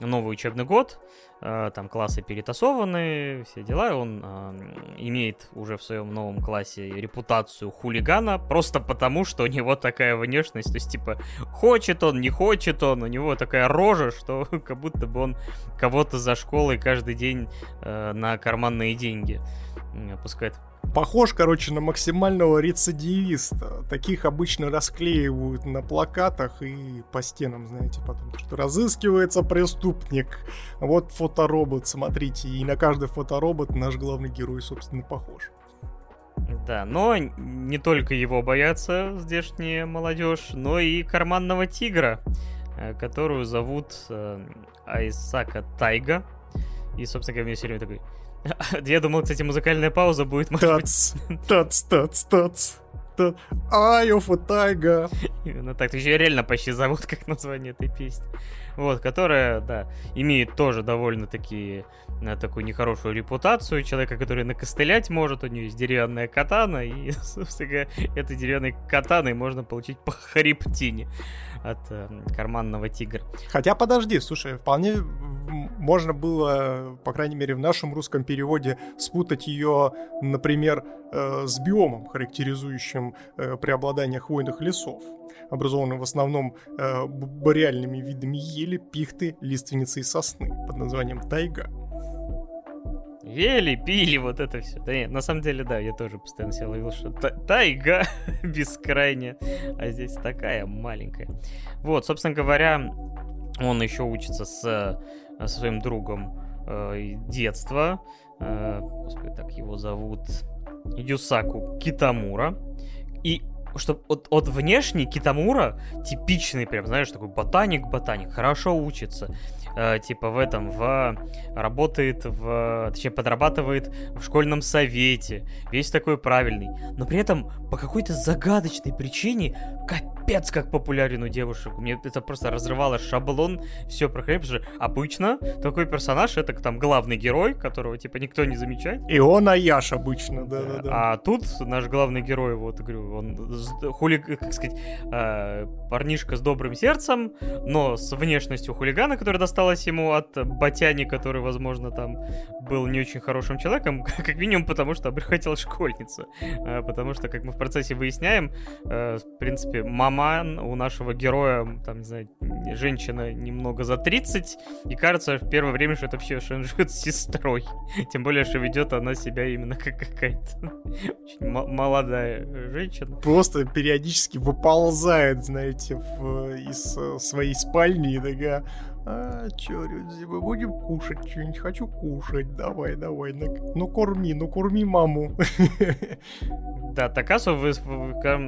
новый учебный год, э, там классы перетасованы, все дела, он э, имеет уже в своем новом классе репутацию хулигана, просто потому, что у него такая внешность, то есть, типа, хочет он, не хочет он, у него такая рожа, что как будто бы он кого-то за школой каждый день э, на карманные деньги опускает похож, короче, на максимального рецидивиста. Таких обычно расклеивают на плакатах и по стенам, знаете, потом, что разыскивается преступник. Вот фоторобот, смотрите, и на каждый фоторобот наш главный герой, собственно, похож. Да, но не только его боятся здешняя молодежь, но и карманного тигра, э, которую зовут э, Айсака Тайга. И, собственно говоря, мне все время такой, Я думал, кстати, музыкальная пауза будет, может тац, быть... Тац, тац, тац, тац. Eye of a tiger. Именно так. Еще реально почти зовут, как название этой песни. Вот, которая, да, имеет тоже довольно-таки на такую нехорошую репутацию человека, который накостылять может, у нее есть деревянная катана, и, собственно говоря, этой деревянной катаной можно получить по хребтине от э, карманного тигра. Хотя подожди, слушай, вполне можно было, по крайней мере, в нашем русском переводе спутать ее, например, э, с биомом, характеризующим э, преобладание хвойных лесов, образованным в основном э, бореальными видами ели, пихты, лиственницы и сосны под названием тайга. Ели, пили, вот это все. Да нет, на самом деле, да, я тоже постоянно себя ловил, что тайга бескрайняя, а здесь такая маленькая. Вот, собственно говоря, он еще учится с, со своим другом э, детства. Э, господи, так его зовут Юсаку Китамура. И что от, от внешне Китамура типичный, прям, знаешь, такой ботаник-ботаник, хорошо учится э, типа в этом, в работает в, точнее подрабатывает в школьном совете, весь такой правильный, но при этом по какой-то загадочной причине капец как популярен у девушек. Мне это просто разрывало шаблон, все про же обычно такой персонаж это там главный герой, которого типа никто не замечает. И он Аяш обычно, да, да, да. А тут наш главный герой, вот говорю, он хули, как сказать, э, парнишка с добрым сердцем, но с внешностью хулигана, который достал досталось ему от Батяни, который, возможно, там был не очень хорошим человеком, как минимум потому, что обрехотел школьницу. А, потому что, как мы в процессе выясняем, э, в принципе, мама у нашего героя, там, не знаю, женщина немного за 30, и кажется в первое время, что это вообще что он живет с сестрой. Тем более, что ведет она себя именно как какая-то очень молодая женщина. Просто периодически выползает, знаете, в, из э, своей спальни и такая а, чё, мы будем кушать что-нибудь? Хочу кушать. Давай, давай. Ну, корми, ну корми маму. Да, Такасу вы,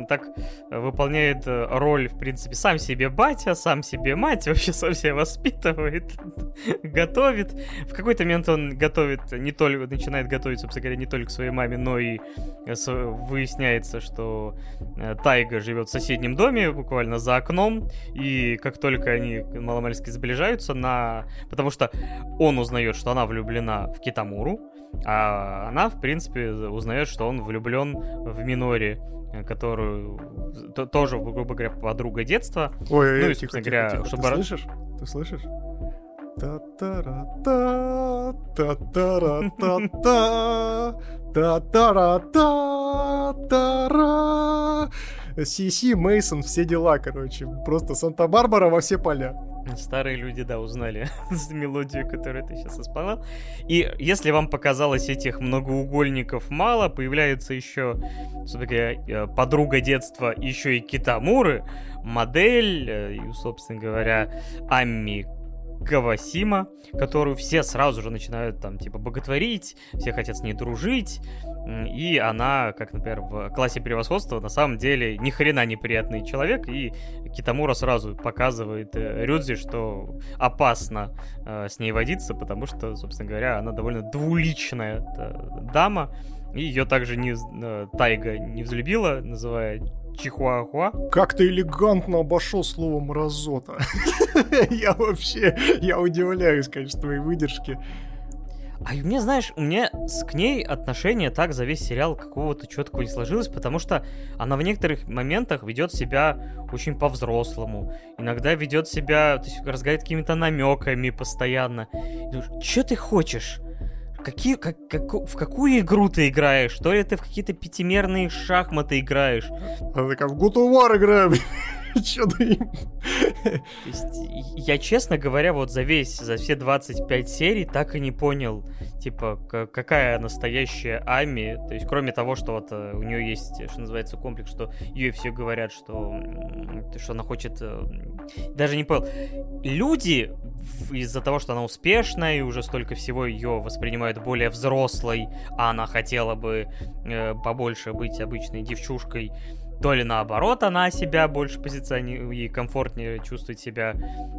так выполняет э, роль, в принципе, сам себе батя, сам себе мать, вообще сам себя воспитывает, готовит. В какой-то момент он готовит, не только, начинает готовить, собственно говоря, не только своей маме, но и выясняется, что э, Тайга живет в соседнем доме, буквально за окном, и как только они маломальски сближаются, сражаются на... Потому что он узнает, что она влюблена в Китамуру, а она, в принципе, узнает, что он влюблен в Минори, которую то, тоже, грубо говоря, подруга детства. Ой, ну и, собственно тихо, говоря, тихо, тихо. чтобы... Ты слышишь? Ты слышишь? Та-та-ра-та, та-та-ра-та-та, та-та-ра-та-та-ра. Си-Си, Мейсон, все дела, короче. Просто Санта-Барбара во все поля. Старые люди, да, узнали мелодию, которую ты сейчас исполнял. И если вам показалось этих многоугольников мало, появляется еще, говоря, э, подруга детства, еще и Китамуры, модель, э, и, собственно говоря, Амми Кавасима, которую все сразу же начинают там типа боготворить, все хотят с ней дружить, и она, как, например, в классе превосходства, на самом деле ни хрена неприятный человек, и Китамура сразу показывает э, Рюдзи, что опасно э, с ней водиться, потому что, собственно говоря, она довольно двуличная э, дама, и ее также не, э, Тайга не взлюбила, называя Чихуахуа. Как ты элегантно обошел слово мразота. Я вообще, я удивляюсь, конечно, твоей выдержки. А мне, знаешь, у меня с к ней отношение так за весь сериал какого-то четкого не сложилось, потому что она в некоторых моментах ведет себя очень по-взрослому. Иногда ведет себя, то есть разговаривает какими-то намеками постоянно. Что ты хочешь? Какие, как, как, в какую игру ты играешь? То ли ты в какие-то пятимерные шахматы играешь? Она такая, в Гутувар играем. Чё ты... Я, честно говоря, вот за весь, за все 25 серий так и не понял, типа, какая настоящая Ами. То есть, кроме того, что вот э, у нее есть, что называется, комплекс, что ей все говорят, что, что она хочет... Э, даже не понял. Люди из-за того, что она успешная и уже столько всего ее воспринимают более взрослой, а она хотела бы э, побольше быть обычной девчушкой, то ли наоборот она себя больше позиционирует и комфортнее чувствует себя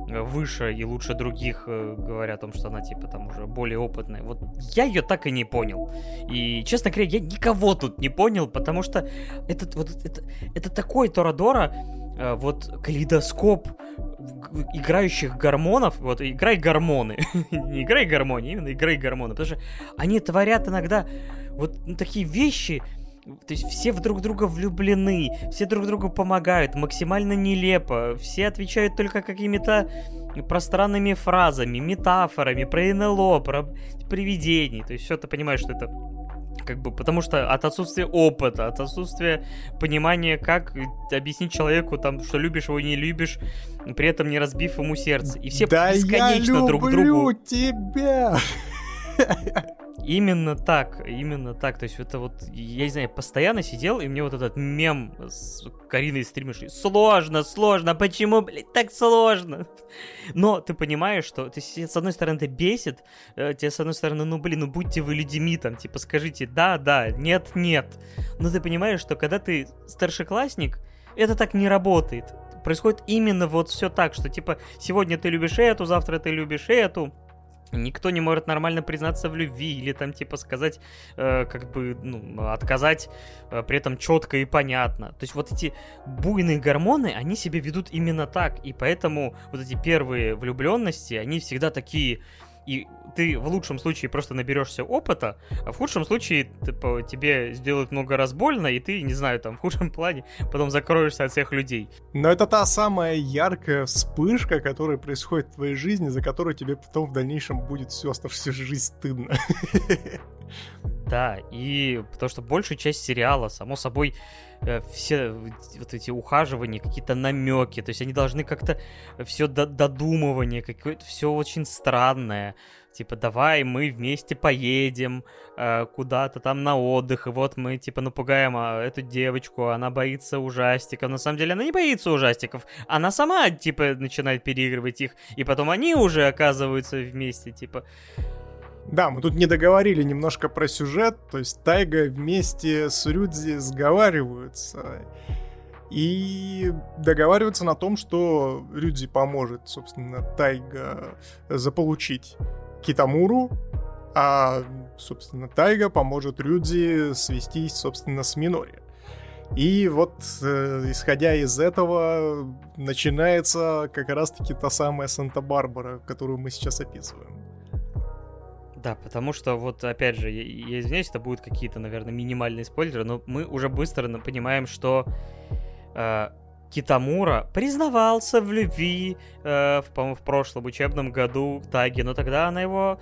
э, выше и лучше других, э, говоря о том, что она типа там уже более опытная. Вот я ее так и не понял. И, честно говоря, я никого тут не понял, потому что этот вот это, это такой Торадора, э, вот калейдоскоп играющих гормонов, вот играй гормоны, не играй гармонии, именно играй гормоны, потому что они творят иногда вот ну, такие вещи, то есть все в друг друга влюблены, все друг другу помогают, максимально нелепо, все отвечают только какими-то пространными фразами, метафорами про НЛО, про привидений. То есть все ты понимаешь, что это как бы, потому что от отсутствия опыта, от отсутствия понимания, как объяснить человеку, там, что любишь его, не любишь, при этом не разбив ему сердце. И все да бесконечно я друг другу... тебя! Именно так, именно так. То есть это вот, я не знаю, постоянно сидел, и мне вот этот мем с Кариной стримишь, сложно, сложно, почему, блядь, так сложно? Но ты понимаешь, что, то есть, с одной стороны, это бесит, э, тебе, с одной стороны, ну, блин, ну, будьте вы людьми, там, типа, скажите да, да, нет, нет. Но ты понимаешь, что когда ты старшеклассник, это так не работает. Происходит именно вот все так, что, типа, сегодня ты любишь эту, завтра ты любишь эту, Никто не может нормально признаться в любви или там типа сказать, э, как бы, ну, отказать э, при этом четко и понятно. То есть вот эти буйные гормоны, они себя ведут именно так, и поэтому вот эти первые влюбленности, они всегда такие и ты в лучшем случае просто наберешься опыта, а в худшем случае типа, тебе сделают много раз больно, и ты, не знаю, там, в худшем плане потом закроешься от всех людей. Но это та самая яркая вспышка, которая происходит в твоей жизни, за которую тебе потом в дальнейшем будет всю оставшуюся жизнь стыдно. Да, и потому что большая часть сериала, само собой, Э, все вот эти ухаживания, какие-то намеки, то есть они должны как-то все додумывание, какое-то все очень странное. Типа, давай мы вместе поедем э, куда-то там на отдых, и вот мы, типа, напугаем а, эту девочку, она боится ужастиков. На самом деле она не боится ужастиков, она сама, типа, начинает переигрывать их, и потом они уже оказываются вместе, типа... Да, мы тут не договорили немножко про сюжет, то есть Тайга вместе с Рюдзи сговариваются и договариваются на том, что Рюдзи поможет, собственно, Тайга заполучить Китамуру, а, собственно, Тайга поможет Рюдзи свестись, собственно, с Минори. И вот, э, исходя из этого, начинается как раз-таки та самая Санта-Барбара, которую мы сейчас описываем. Да, потому что вот, опять же, я, я извиняюсь, это будут какие-то, наверное, минимальные спойлеры, но мы уже быстро понимаем, что э, Китамура признавался в любви, э, в, по-моему, в прошлом учебном году к Таге, но тогда она его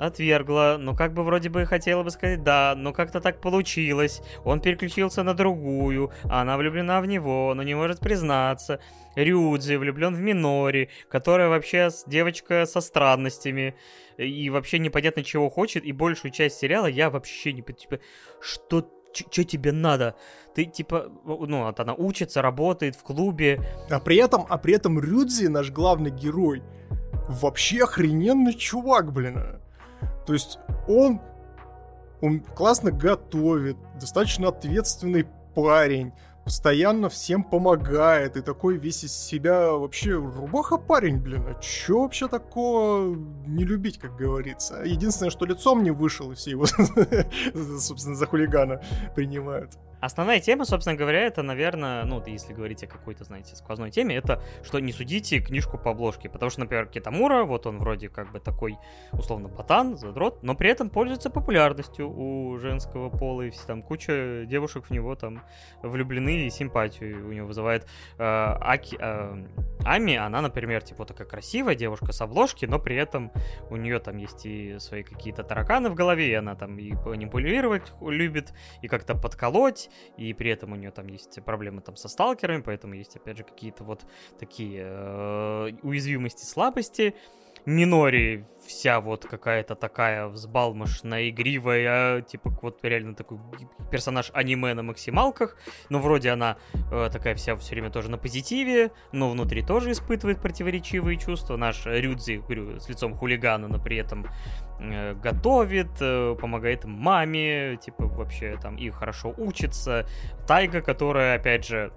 отвергла, ну как бы вроде бы хотела бы сказать да, но как-то так получилось. Он переключился на другую, а она влюблена в него, но не может признаться. Рюдзи влюблен в Минори, которая вообще девочка со странностями и вообще непонятно чего хочет, и большую часть сериала я вообще не... Типа, что что тебе надо? Ты типа, ну, вот она учится, работает в клубе. А при этом, а при этом Рюдзи, наш главный герой, вообще охрененный чувак, блин. То есть он, он классно готовит, достаточно ответственный парень, постоянно всем помогает, и такой весь из себя вообще рубаха парень, блин, а чё вообще такого не любить, как говорится? Единственное, что лицом не вышел, и все его, собственно, за хулигана принимают. Основная тема, собственно говоря, это, наверное, ну, если говорить о какой-то, знаете, сквозной теме, это что не судите книжку по обложке. Потому что, например, Китамура, вот он вроде как бы такой, условно, ботан, задрот, но при этом пользуется популярностью у женского пола, и все там куча девушек в него там влюблены и симпатию у него вызывает. Э, Аки, э, Ами, она, например, типа такая красивая девушка с обложки, но при этом у нее там есть и свои какие-то тараканы в голове, и она там и манипулировать любит, и как-то подколоть, и при этом у нее там есть проблемы там со сталкерами, поэтому есть, опять же, какие-то вот такие э, уязвимости, слабости. Минори вся вот какая-то такая взбалмошная, игривая, типа вот реально такой персонаж аниме на максималках, но вроде она э, такая вся все время тоже на позитиве, но внутри тоже испытывает противоречивые чувства. Наш Рюдзи, говорю, с лицом хулигана, но при этом э, готовит, э, помогает маме, типа вообще там и хорошо учится. Тайга, которая, опять же,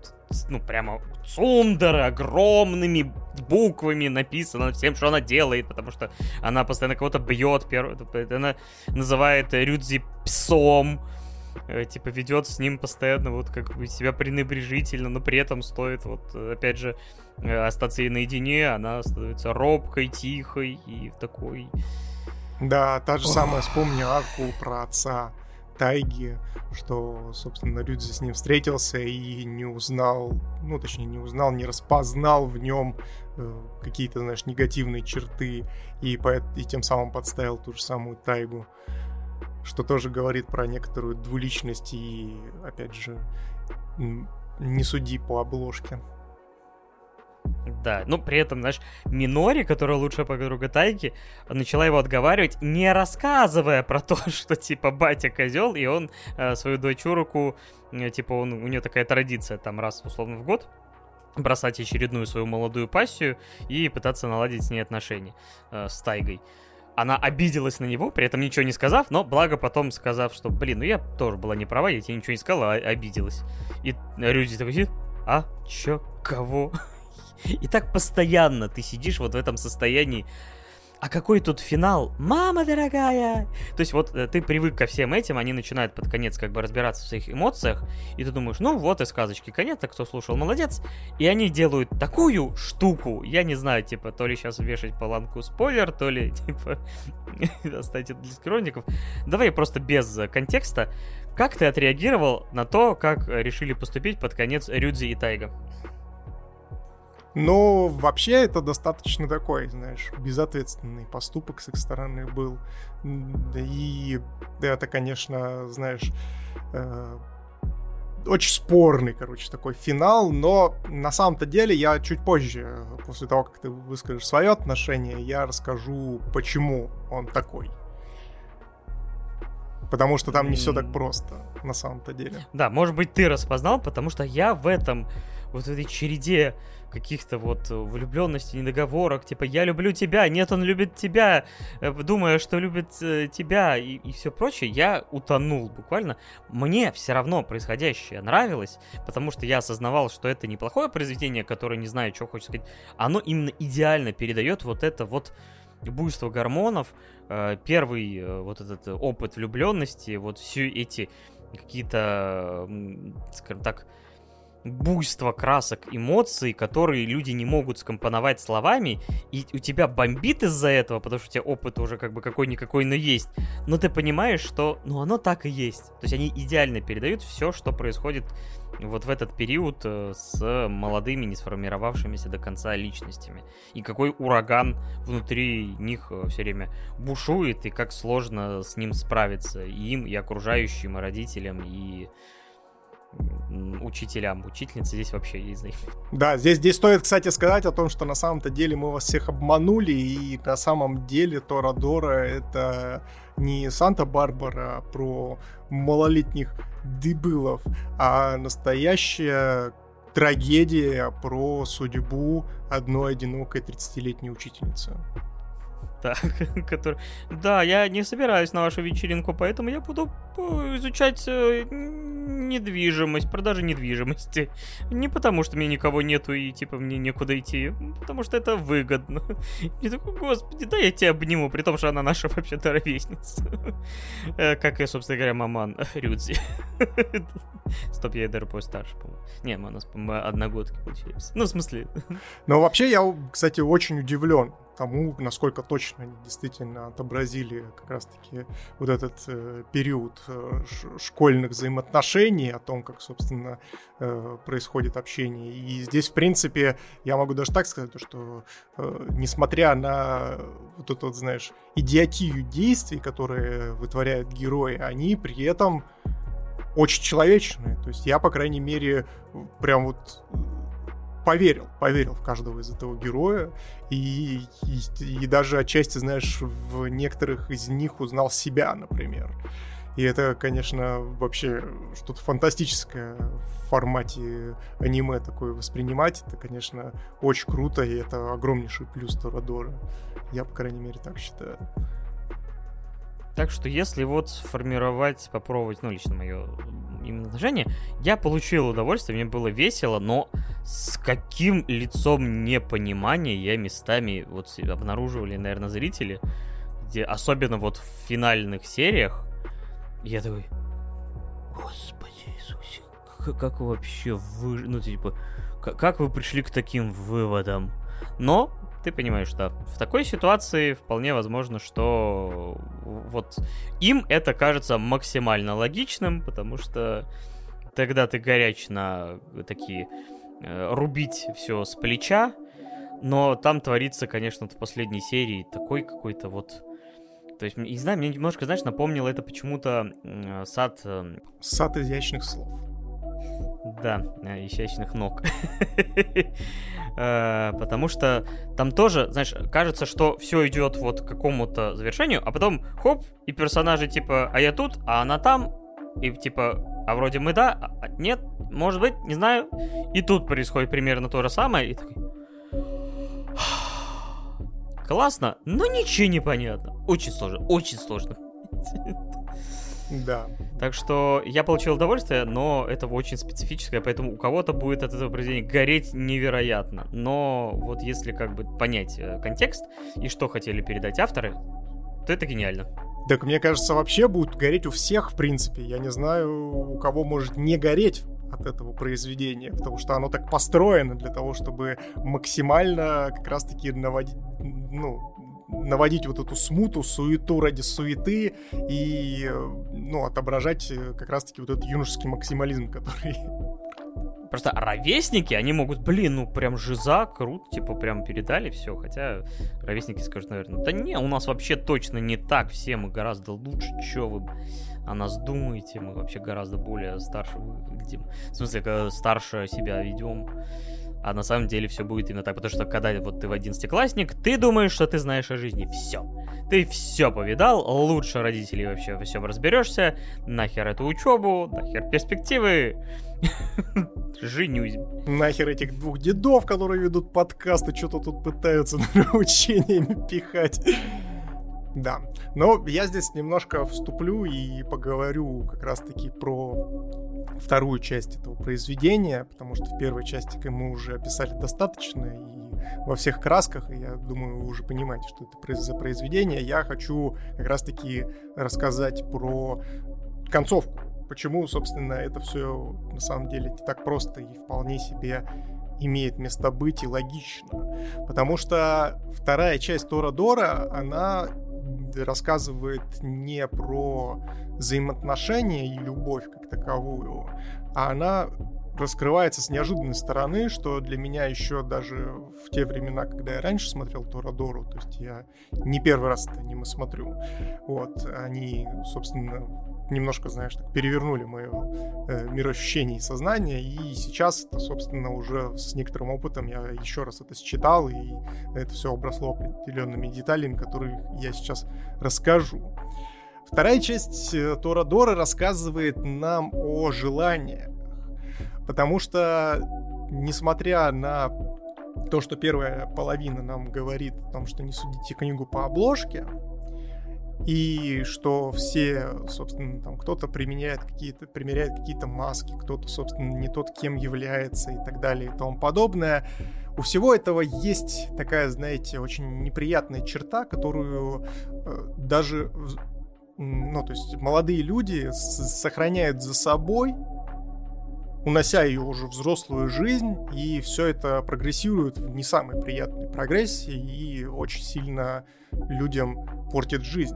ну, прямо цундеры огромными буквами написано всем, что она делает, потому что она постоянно кого-то бьет, она называет Рюдзи псом, э, типа ведет с ним постоянно вот как бы себя пренебрежительно, но при этом стоит вот опять же э, остаться ей наедине, она становится робкой, тихой и такой... Да, та же самая, вспомни Аку про отца Тайги, что, собственно, Рюдзи с ним встретился и не узнал, ну, точнее, не узнал, не распознал в нем э, какие-то, знаешь, негативные черты и, по, и тем самым подставил ту же самую Тайгу, что тоже говорит про некоторую двуличность и, опять же, не суди по обложке. Да, ну при этом, знаешь, Минори, которая лучшая подруга Тайки, начала его отговаривать, не рассказывая про то, что типа батя козел, и он э, свою дочурку, э, типа он, у нее такая традиция там раз условно в год, бросать очередную свою молодую пассию и пытаться наладить с ней отношения э, с Тайгой. Она обиделась на него, при этом ничего не сказав, но благо потом сказав, что, блин, ну я тоже была не права, я тебе ничего не сказала, а обиделась. И Рюзи такой сидит, а, чё, кого? И так постоянно ты сидишь вот в этом состоянии. А какой тут финал? Мама дорогая! То есть вот э, ты привык ко всем этим, они начинают под конец как бы разбираться в своих эмоциях, и ты думаешь, ну вот и сказочки конец, так кто слушал, молодец. И они делают такую штуку, я не знаю, типа, то ли сейчас вешать планку спойлер, то ли, типа, оставить это для скромников. Давай просто без э, контекста. Как ты отреагировал на то, как решили поступить под конец Рюдзи и Тайга? Но вообще это достаточно такой, знаешь, безответственный поступок с их стороны был. И это, конечно, знаешь, э, очень спорный, короче, такой финал, но на самом-то деле я чуть позже, после того, как ты выскажешь свое отношение, я расскажу, почему он такой. Потому что там не все так просто, на самом-то деле. Да, может быть, ты распознал, потому что я в этом, вот в этой череде каких-то вот влюбленностей, недоговорок, типа «я люблю тебя», «нет, он любит тебя», э, думая, что любит э, тебя и, и все прочее, я утонул буквально. Мне все равно происходящее нравилось, потому что я осознавал, что это неплохое произведение, которое не знаю, что хочет сказать, оно именно идеально передает вот это вот буйство гормонов, э, первый вот этот опыт влюбленности, вот все эти какие-то, скажем так, буйство красок, эмоций, которые люди не могут скомпоновать словами, и у тебя бомбит из-за этого, потому что у тебя опыт уже как бы какой-никакой, но есть. Но ты понимаешь, что ну оно так и есть. То есть они идеально передают все, что происходит вот в этот период э, с молодыми, не сформировавшимися до конца личностями. И какой ураган внутри них э, все время бушует, и как сложно с ним справиться и им, и окружающим, и родителям, и учителям. Учительницы здесь вообще есть. Да, здесь, здесь стоит, кстати, сказать о том, что на самом-то деле мы вас всех обманули, и на самом деле Торадора это не Санта-Барбара про малолетних дебилов, а настоящая трагедия про судьбу одной одинокой 30-летней учительницы. Так, который... Да, я не собираюсь на вашу вечеринку, поэтому я буду э, изучать э, недвижимость, продажи недвижимости. Не потому, что мне никого нету и, типа, мне некуда идти, потому что это выгодно. Я такой, господи, да я тебя обниму, при том, что она наша вообще-то ровесница. Э, как и, собственно говоря, маман Рюдзи. Стоп, я даже постарше, по-моему. Не, мы у нас, по-моему, одногодки получились. Ну, в смысле... Но вообще я, кстати, очень удивлен тому, насколько точно они действительно отобразили как раз-таки вот этот э, период э, школьных взаимоотношений, о том, как, собственно, э, происходит общение. И здесь, в принципе, я могу даже так сказать, что э, несмотря на вот эту, вот, знаешь, идиотию действий, которые вытворяют герои, они при этом очень человечные. То есть я, по крайней мере, прям вот поверил, поверил в каждого из этого героя, и, и, и даже отчасти, знаешь, в некоторых из них узнал себя, например. И это, конечно, вообще что-то фантастическое в формате аниме такое воспринимать. Это, конечно, очень круто, и это огромнейший плюс Торадора. Я, по крайней мере, так считаю. Так что если вот сформировать, попробовать, ну, лично мое именно отношение, я получил удовольствие, мне было весело, но с каким лицом непонимания я местами вот обнаруживали, наверное, зрители, где особенно вот в финальных сериях, я такой, господи Иисусе, как, как вообще вы, ну, типа, как, как вы пришли к таким выводам? Но ты понимаешь, что в такой ситуации вполне возможно, что вот им это кажется максимально логичным, потому что тогда ты горяч на такие э, рубить все с плеча, но там творится, конечно, в последней серии такой какой-то вот... То есть, не знаю, мне немножко, знаешь, напомнило это почему-то сад... Э... Сад изящных слов. Да, э, изящных ног. Э, потому что там тоже, знаешь, кажется, что все идет вот к какому-то завершению, а потом хоп, и персонажи типа, а я тут, а она там, и типа, а вроде мы да, а, а нет, может быть, не знаю. И тут происходит примерно то же самое, и такой... Классно, но ничего не понятно. Очень сложно, очень сложно. Да. Так что я получил удовольствие, но это очень специфическое, поэтому у кого-то будет от этого произведения гореть невероятно. Но вот если как бы понять э, контекст и что хотели передать авторы, то это гениально. Так мне кажется, вообще будут гореть у всех, в принципе. Я не знаю, у кого может не гореть от этого произведения, потому что оно так построено для того, чтобы максимально как раз-таки наводить, ну, наводить вот эту смуту, суету ради суеты и, ну, отображать э, как раз-таки вот этот юношеский максимализм, который Просто ровесники, они могут, блин, ну прям жиза, круто, типа прям передали все. Хотя ровесники скажут, наверное, да не, у нас вообще точно не так, все мы гораздо лучше, что вы о нас думаете, мы вообще гораздо более старше выглядим. В смысле, старше себя ведем. А на самом деле все будет именно так, потому что когда вот ты в одиннадцатиклассник, ты думаешь, что ты знаешь о жизни все. Ты все повидал, лучше родителей вообще во всем разберешься, нахер эту учебу, нахер перспективы, женюсь. Нахер этих двух дедов, которые ведут подкасты, что-то тут пытаются учениями пихать. Да, но я здесь немножко вступлю и поговорю как раз-таки про вторую часть этого произведения, потому что в первой части мы уже описали достаточно и во всех красках, и я думаю, вы уже понимаете, что это за произведение. Я хочу как раз-таки рассказать про концовку, почему, собственно, это все на самом деле так просто и вполне себе имеет место быть и логично. Потому что вторая часть Тора Дора, она рассказывает не про взаимоотношения и любовь как таковую, а она раскрывается с неожиданной стороны, что для меня еще даже в те времена, когда я раньше смотрел Торадору, то есть я не первый раз это аниме смотрю, вот, они, собственно, немножко, знаешь, так перевернули мое э, мироощущение и сознание, и сейчас, собственно, уже с некоторым опытом я еще раз это считал, и это все обросло определенными деталями, которые я сейчас расскажу. Вторая часть э, Тора Дора рассказывает нам о желаниях, потому что несмотря на то, что первая половина нам говорит о том, что не судите книгу по обложке, и что все, собственно, там кто-то применяет какие-то, примеряет какие-то маски, кто-то, собственно, не тот, кем является и так далее и тому подобное. У всего этого есть такая, знаете, очень неприятная черта, которую э, даже, ну, то есть молодые люди сохраняют за собой, унося ее уже взрослую жизнь, и все это прогрессирует в не самой приятной прогрессии и очень сильно людям портит жизнь.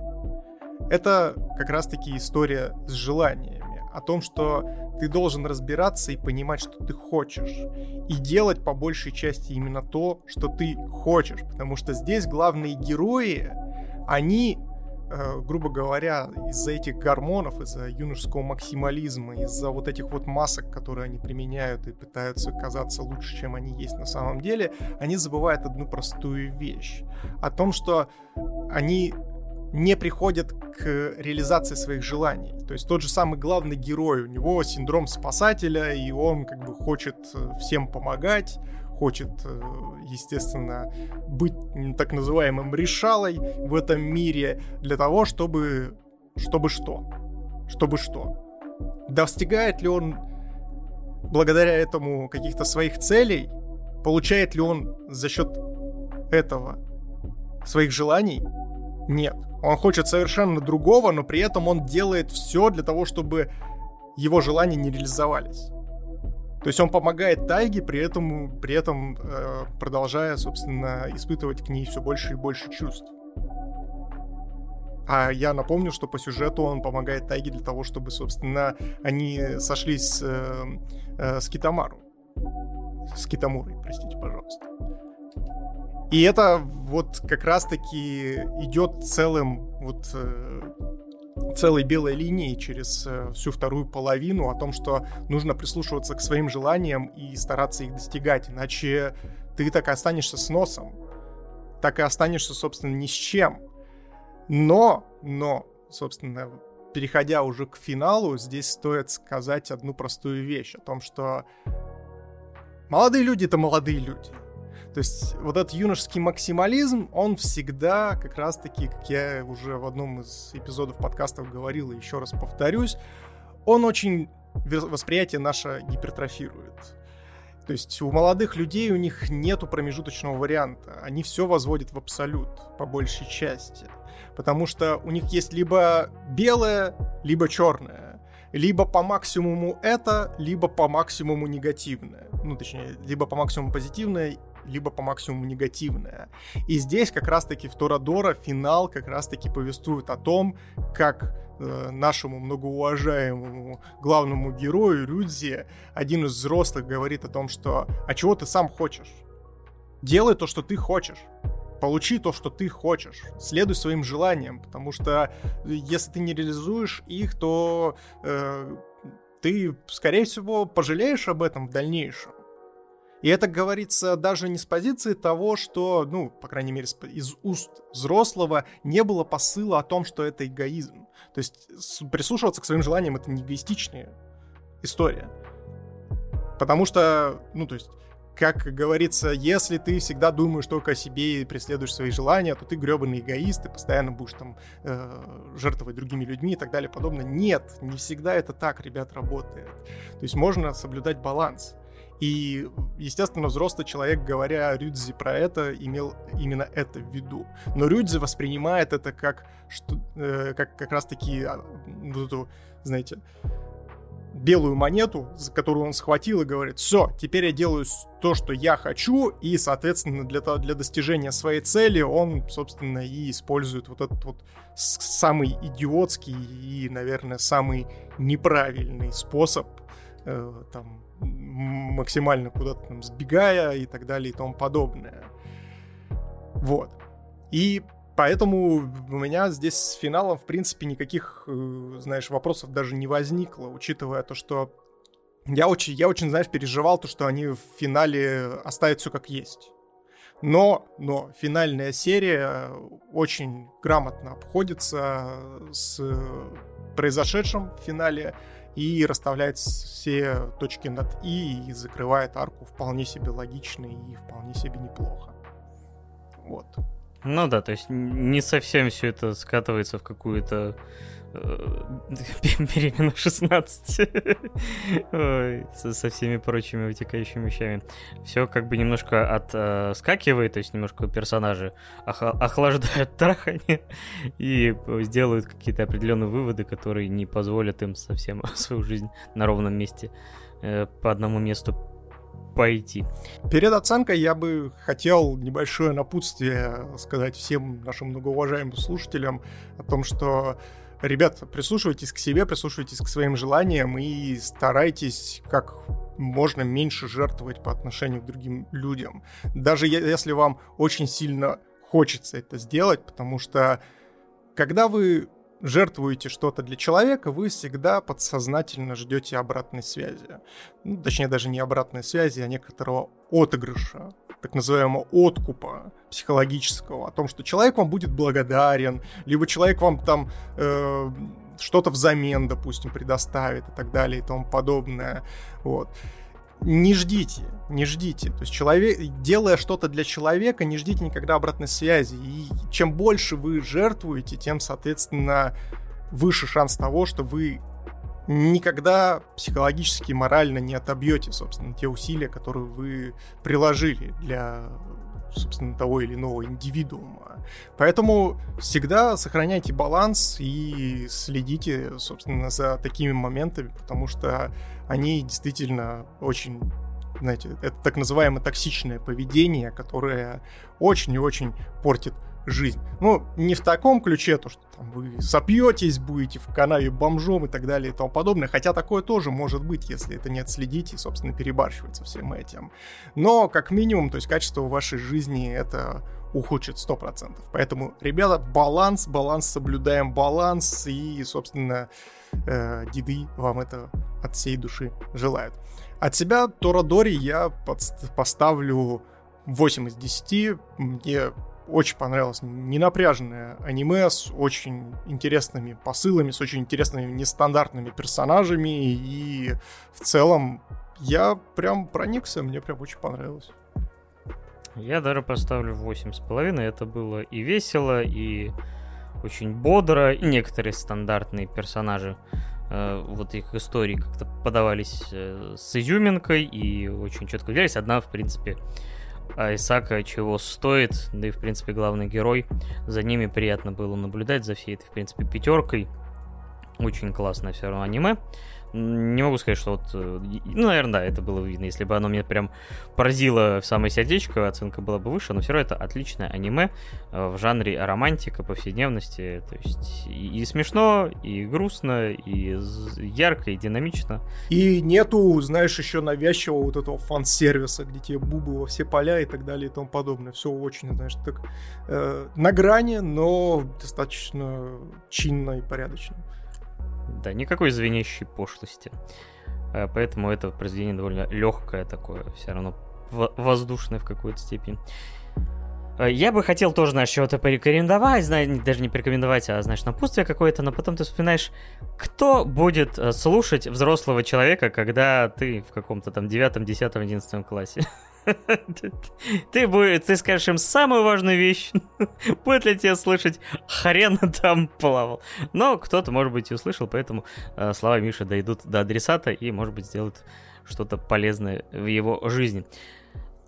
Это как раз-таки история с желаниями, о том, что ты должен разбираться и понимать, что ты хочешь, и делать по большей части именно то, что ты хочешь, потому что здесь главные герои, они грубо говоря, из-за этих гормонов, из-за юношеского максимализма, из-за вот этих вот масок, которые они применяют и пытаются казаться лучше, чем они есть на самом деле, они забывают одну простую вещь. О том, что они не приходят к реализации своих желаний. То есть тот же самый главный герой, у него синдром спасателя, и он как бы хочет э, всем помогать, хочет, э, естественно, быть так называемым решалой в этом мире для того, чтобы... Чтобы что? Чтобы что? Достигает ли он благодаря этому каких-то своих целей? Получает ли он за счет этого своих желаний? Нет. Он хочет совершенно другого, но при этом он делает все для того, чтобы его желания не реализовались. То есть он помогает Тайге, при этом, при этом э, продолжая, собственно, испытывать к ней все больше и больше чувств. А я напомню, что по сюжету он помогает Тайге для того, чтобы, собственно, они сошлись с, э, э, с Китамару. С Китамурой, простите, пожалуйста. И это вот как раз-таки идет целым вот э, целой белой линии через э, всю вторую половину о том, что нужно прислушиваться к своим желаниям и стараться их достигать, иначе ты так и останешься с носом, так и останешься, собственно, ни с чем. Но, но, собственно, переходя уже к финалу, здесь стоит сказать одну простую вещь о том, что молодые люди — это молодые люди — то есть вот этот юношеский максимализм, он всегда как раз-таки, как я уже в одном из эпизодов подкастов говорил, и еще раз повторюсь, он очень восприятие наше гипертрофирует. То есть у молодых людей у них нету промежуточного варианта. Они все возводят в абсолют, по большей части. Потому что у них есть либо белое, либо черное. Либо по максимуму это, либо по максимуму негативное. Ну, точнее, либо по максимуму позитивное, либо по максимуму негативное. И здесь как раз-таки в Торадора финал как раз-таки повествует о том, как э, нашему многоуважаемому главному герою Рюдзи один из взрослых говорит о том, что «А чего ты сам хочешь? Делай то, что ты хочешь». Получи то, что ты хочешь. Следуй своим желаниям, потому что если ты не реализуешь их, то э, ты, скорее всего, пожалеешь об этом в дальнейшем. И это говорится даже не с позиции того, что, ну, по крайней мере, из уст взрослого не было посыла о том, что это эгоизм. То есть прислушиваться к своим желаниям это не эгоистичная история. Потому что, ну, то есть, как говорится, если ты всегда думаешь только о себе и преследуешь свои желания, то ты гребаный эгоист, ты постоянно будешь там э, жертвовать другими людьми и так далее подобное. Нет, не всегда это так, ребят, работает. То есть можно соблюдать баланс. И, естественно, взрослый человек, говоря Рюдзи про это, имел именно это в виду. Но Рюдзи воспринимает это как, что, э, как как раз-таки а, вот эту, знаете, белую монету, за которую он схватил и говорит, все, теперь я делаю то, что я хочу, и, соответственно, для, для достижения своей цели он, собственно, и использует вот этот вот самый идиотский и, наверное, самый неправильный способ э, там максимально куда-то там сбегая и так далее и тому подобное. Вот. И поэтому у меня здесь с финалом, в принципе, никаких, э, знаешь, вопросов даже не возникло, учитывая то, что я очень, я очень, знаешь, переживал то, что они в финале оставят все как есть. Но, но финальная серия очень грамотно обходится с произошедшим в финале и расставляет все точки над «и» и закрывает арку вполне себе логично и вполне себе неплохо. Вот. Ну да, то есть не совсем все это скатывается в какую-то беременна 16 Ой, со, со всеми прочими вытекающими вещами. Все как бы немножко отскакивает, то есть немножко персонажи ох- охлаждают трахание и сделают какие-то определенные выводы, которые не позволят им совсем свою жизнь на ровном месте э, по одному месту пойти. Перед оценкой я бы хотел небольшое напутствие сказать всем нашим многоуважаемым слушателям о том, что Ребята, прислушивайтесь к себе, прислушивайтесь к своим желаниям и старайтесь как можно меньше жертвовать по отношению к другим людям. Даже если вам очень сильно хочется это сделать, потому что когда вы жертвуете что-то для человека, вы всегда подсознательно ждете обратной связи. Ну, точнее, даже не обратной связи, а некоторого отыгрыша, так называемого откупа психологического, о том, что человек вам будет благодарен, либо человек вам там э, что-то взамен, допустим, предоставит и так далее и тому подобное. Вот не ждите, не ждите. То есть человек, делая что-то для человека, не ждите никогда обратной связи. И чем больше вы жертвуете, тем, соответственно, выше шанс того, что вы никогда психологически морально не отобьете, собственно, те усилия, которые вы приложили для собственно, того или иного индивидуума. Поэтому всегда сохраняйте баланс и следите, собственно, за такими моментами, потому что они действительно очень знаете, это так называемое токсичное поведение, которое очень и очень портит жизнь. Ну, не в таком ключе, то, что там, вы сопьетесь, будете в канаве бомжом и так далее и тому подобное, хотя такое тоже может быть, если это не отследить и, собственно, перебарщивать со всем этим. Но, как минимум, то есть качество вашей жизни это ухудшит 100%. Поэтому, ребята, баланс, баланс, соблюдаем баланс, и, собственно, э, деды вам это от всей души желают. От себя Торадори я поставлю 8 из 10. Мне очень понравилось ненапряженное аниме с очень интересными посылами, с очень интересными нестандартными персонажами. И в целом я прям проникся, мне прям очень понравилось. Я даже поставлю 8,5. Это было и весело, и очень бодро. И некоторые стандартные персонажи, э, вот их истории как-то подавались э, с изюминкой и очень четко выделялись. Одна, в принципе, а Исака чего стоит, да и, в принципе, главный герой. За ними приятно было наблюдать, за всей этой, в принципе, пятеркой. Очень классное все равно аниме не могу сказать, что вот... Э, ну, наверное, да, это было видно. Если бы оно меня прям поразило в самое сердечко, оценка была бы выше, но все равно это отличное аниме э, в жанре романтика, повседневности. То есть и, и смешно, и грустно, и ярко, и динамично. И нету, знаешь, еще навязчивого вот этого фан-сервиса, где тебе бубы во все поля и так далее и тому подобное. Все очень, знаешь, так э, на грани, но достаточно чинно и порядочно. Да, никакой звенящей пошлости. Э, поэтому это произведение довольно легкое такое, все равно воздушное в какой-то степени. Э, я бы хотел тоже, знаешь, чего-то порекомендовать, знаешь, даже не порекомендовать, а, знаешь, напутствие какое-то, но потом ты вспоминаешь, кто будет э, слушать взрослого человека, когда ты в каком-то там девятом, десятом, одиннадцатом классе. Ты, будет, ты скажешь им самую важную вещь. Будет ли тебе слышать хрен там плавал? Но кто-то, может быть, и услышал, поэтому э, слова Миши дойдут до адресата и, может быть, сделают что-то полезное в его жизни.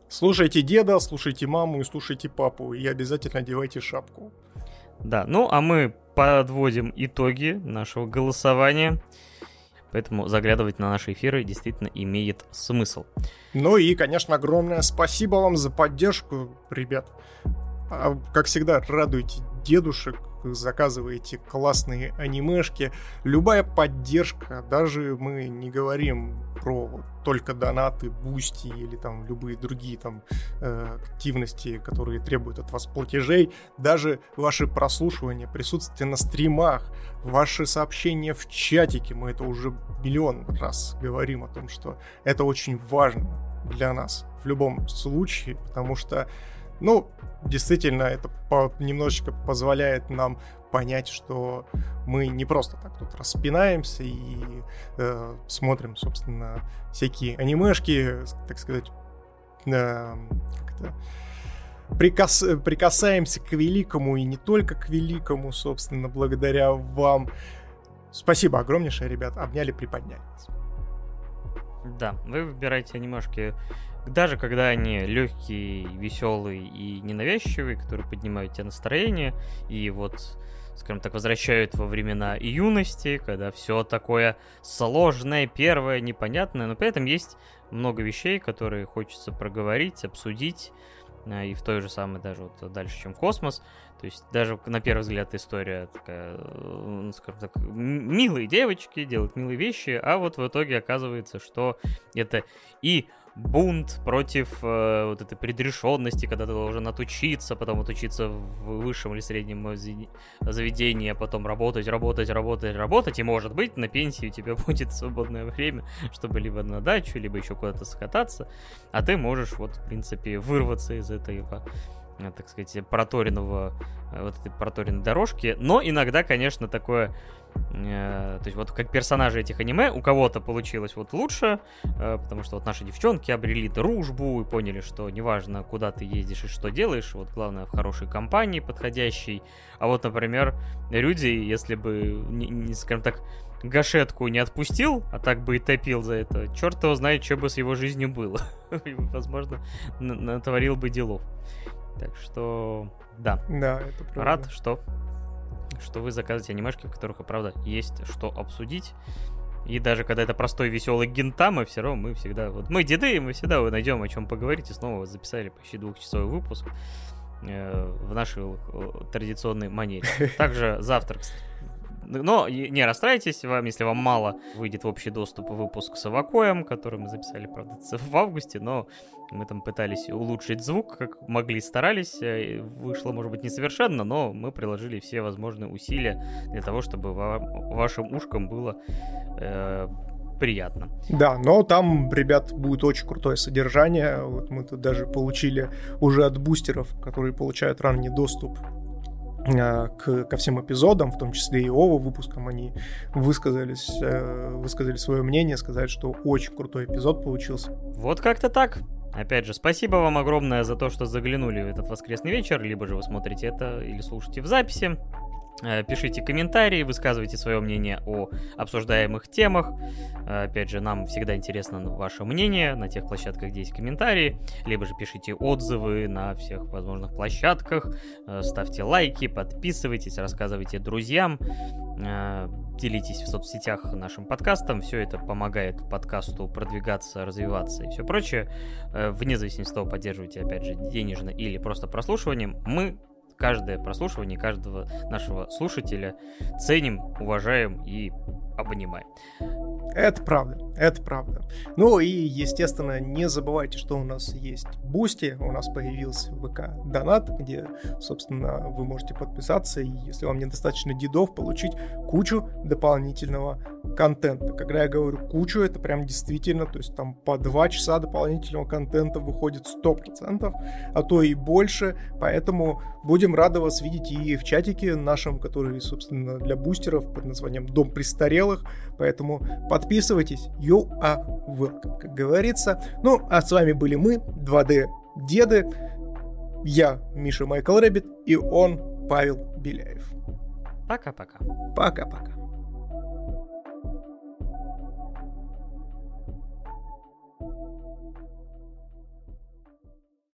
Слушайте деда, слушайте маму и слушайте папу. И обязательно одевайте шапку. Да, ну а мы подводим итоги нашего голосования. Поэтому заглядывать на наши эфиры действительно имеет смысл. Ну и, конечно, огромное спасибо вам за поддержку, ребят. А, как всегда, радуйте дедушек, заказываете классные анимешки. Любая поддержка, даже мы не говорим про только донаты, Boosty или там любые другие там э, активности, которые требуют от вас платежей, даже ваше прослушивание, присутствие на стримах, ваши сообщения в чатике, мы это уже миллион раз говорим о том, что это очень важно для нас в любом случае, потому что, ну, действительно, это по, немножечко позволяет нам понять, что мы не просто так тут распинаемся и э, смотрим, собственно, всякие анимешки, так сказать, э, как-то прикас... прикасаемся к великому и не только к великому, собственно, благодаря вам. Спасибо огромнейшее, ребят, обняли, приподняли. Да, вы выбираете анимешки, даже когда они легкие, веселые и ненавязчивые, которые поднимают тебе настроение, и вот скажем так, возвращают во времена юности, когда все такое сложное, первое, непонятное, но при этом есть много вещей, которые хочется проговорить, обсудить, э, и в той же самой даже вот дальше, чем космос. То есть даже на первый взгляд история такая, э, скажем так, милые девочки делают милые вещи, а вот в итоге оказывается, что это и бунт против э, вот этой предрешенности, когда ты должен отучиться, потом отучиться в высшем или среднем заведении, а потом работать, работать, работать, работать, и может быть на пенсии у тебя будет свободное время, чтобы либо на дачу, либо еще куда-то скататься, а ты можешь вот, в принципе, вырваться из этого так сказать, проторенного, э, вот этой проторенной дорожки. Но иногда, конечно, такое Э, то есть вот как персонажи этих аниме, у кого-то получилось вот лучше, э, потому что вот наши девчонки обрели дружбу и поняли, что неважно, куда ты ездишь и что делаешь, вот главное в хорошей компании подходящей. А вот, например, люди, если бы, не, скажем так, гашетку не отпустил, а так бы и топил за это, черт его знает, что бы с его жизнью было. Возможно, натворил бы делов. Так что, да. Да, это правда. Рад, что что вы заказываете анимешки, в которых, правда, есть что обсудить. И даже когда это простой веселый гентама, все равно мы всегда... Вот мы деды, мы всегда найдем о чем поговорить. И снова записали почти двухчасовой выпуск э, в нашей традиционной манере. Также завтра, кстати, но не расстраивайтесь, вам, если вам мало, выйдет в общий доступ выпуск с Авакоем, который мы записали, правда, в августе, но мы там пытались улучшить звук, как могли, старались. Э, вышло, может быть, несовершенно, но мы приложили все возможные усилия для того, чтобы вам, вашим ушкам было э, приятно. Да, но там, ребят, будет очень крутое содержание. Вот мы тут даже получили уже от бустеров, которые получают ранний доступ Э, к, ко всем эпизодам, в том числе и ОВА выпускам, они высказались, э, высказали свое мнение, сказали, что очень крутой эпизод получился. Вот как-то так. Опять же, спасибо вам огромное за то, что заглянули в этот воскресный вечер, либо же вы смотрите это или слушаете в записи. Э, пишите комментарии, высказывайте свое мнение о обсуждаемых темах. Э, опять же, нам всегда интересно ваше мнение на тех площадках, где есть комментарии. Либо же пишите отзывы на всех возможных площадках. Э, ставьте лайки, подписывайтесь, рассказывайте друзьям. Делитесь в соцсетях нашим подкастом. Все это помогает подкасту продвигаться, развиваться и все прочее. Вне зависимости от того, поддерживаете, опять же, денежно или просто прослушиванием. Мы каждое прослушивание каждого нашего слушателя ценим, уважаем и обнимаем. Это правда, это правда. Ну и, естественно, не забывайте, что у нас есть Boosty, у нас появился VK Donut, где, собственно, вы можете подписаться и, если вам недостаточно дедов, получить кучу дополнительного контента. Когда я говорю кучу, это прям действительно, то есть там по два часа дополнительного контента выходит 100%, а то и больше, поэтому будем рады вас видеть и в чатике нашем, который, собственно, для бустеров под названием «Дом престарелых», поэтому подписывайтесь, you are welcome, как говорится. Ну, а с вами были мы, 2D-деды, я, Миша Майкл Рэббит, и он, Павел Беляев. Пока-пока. Пока-пока.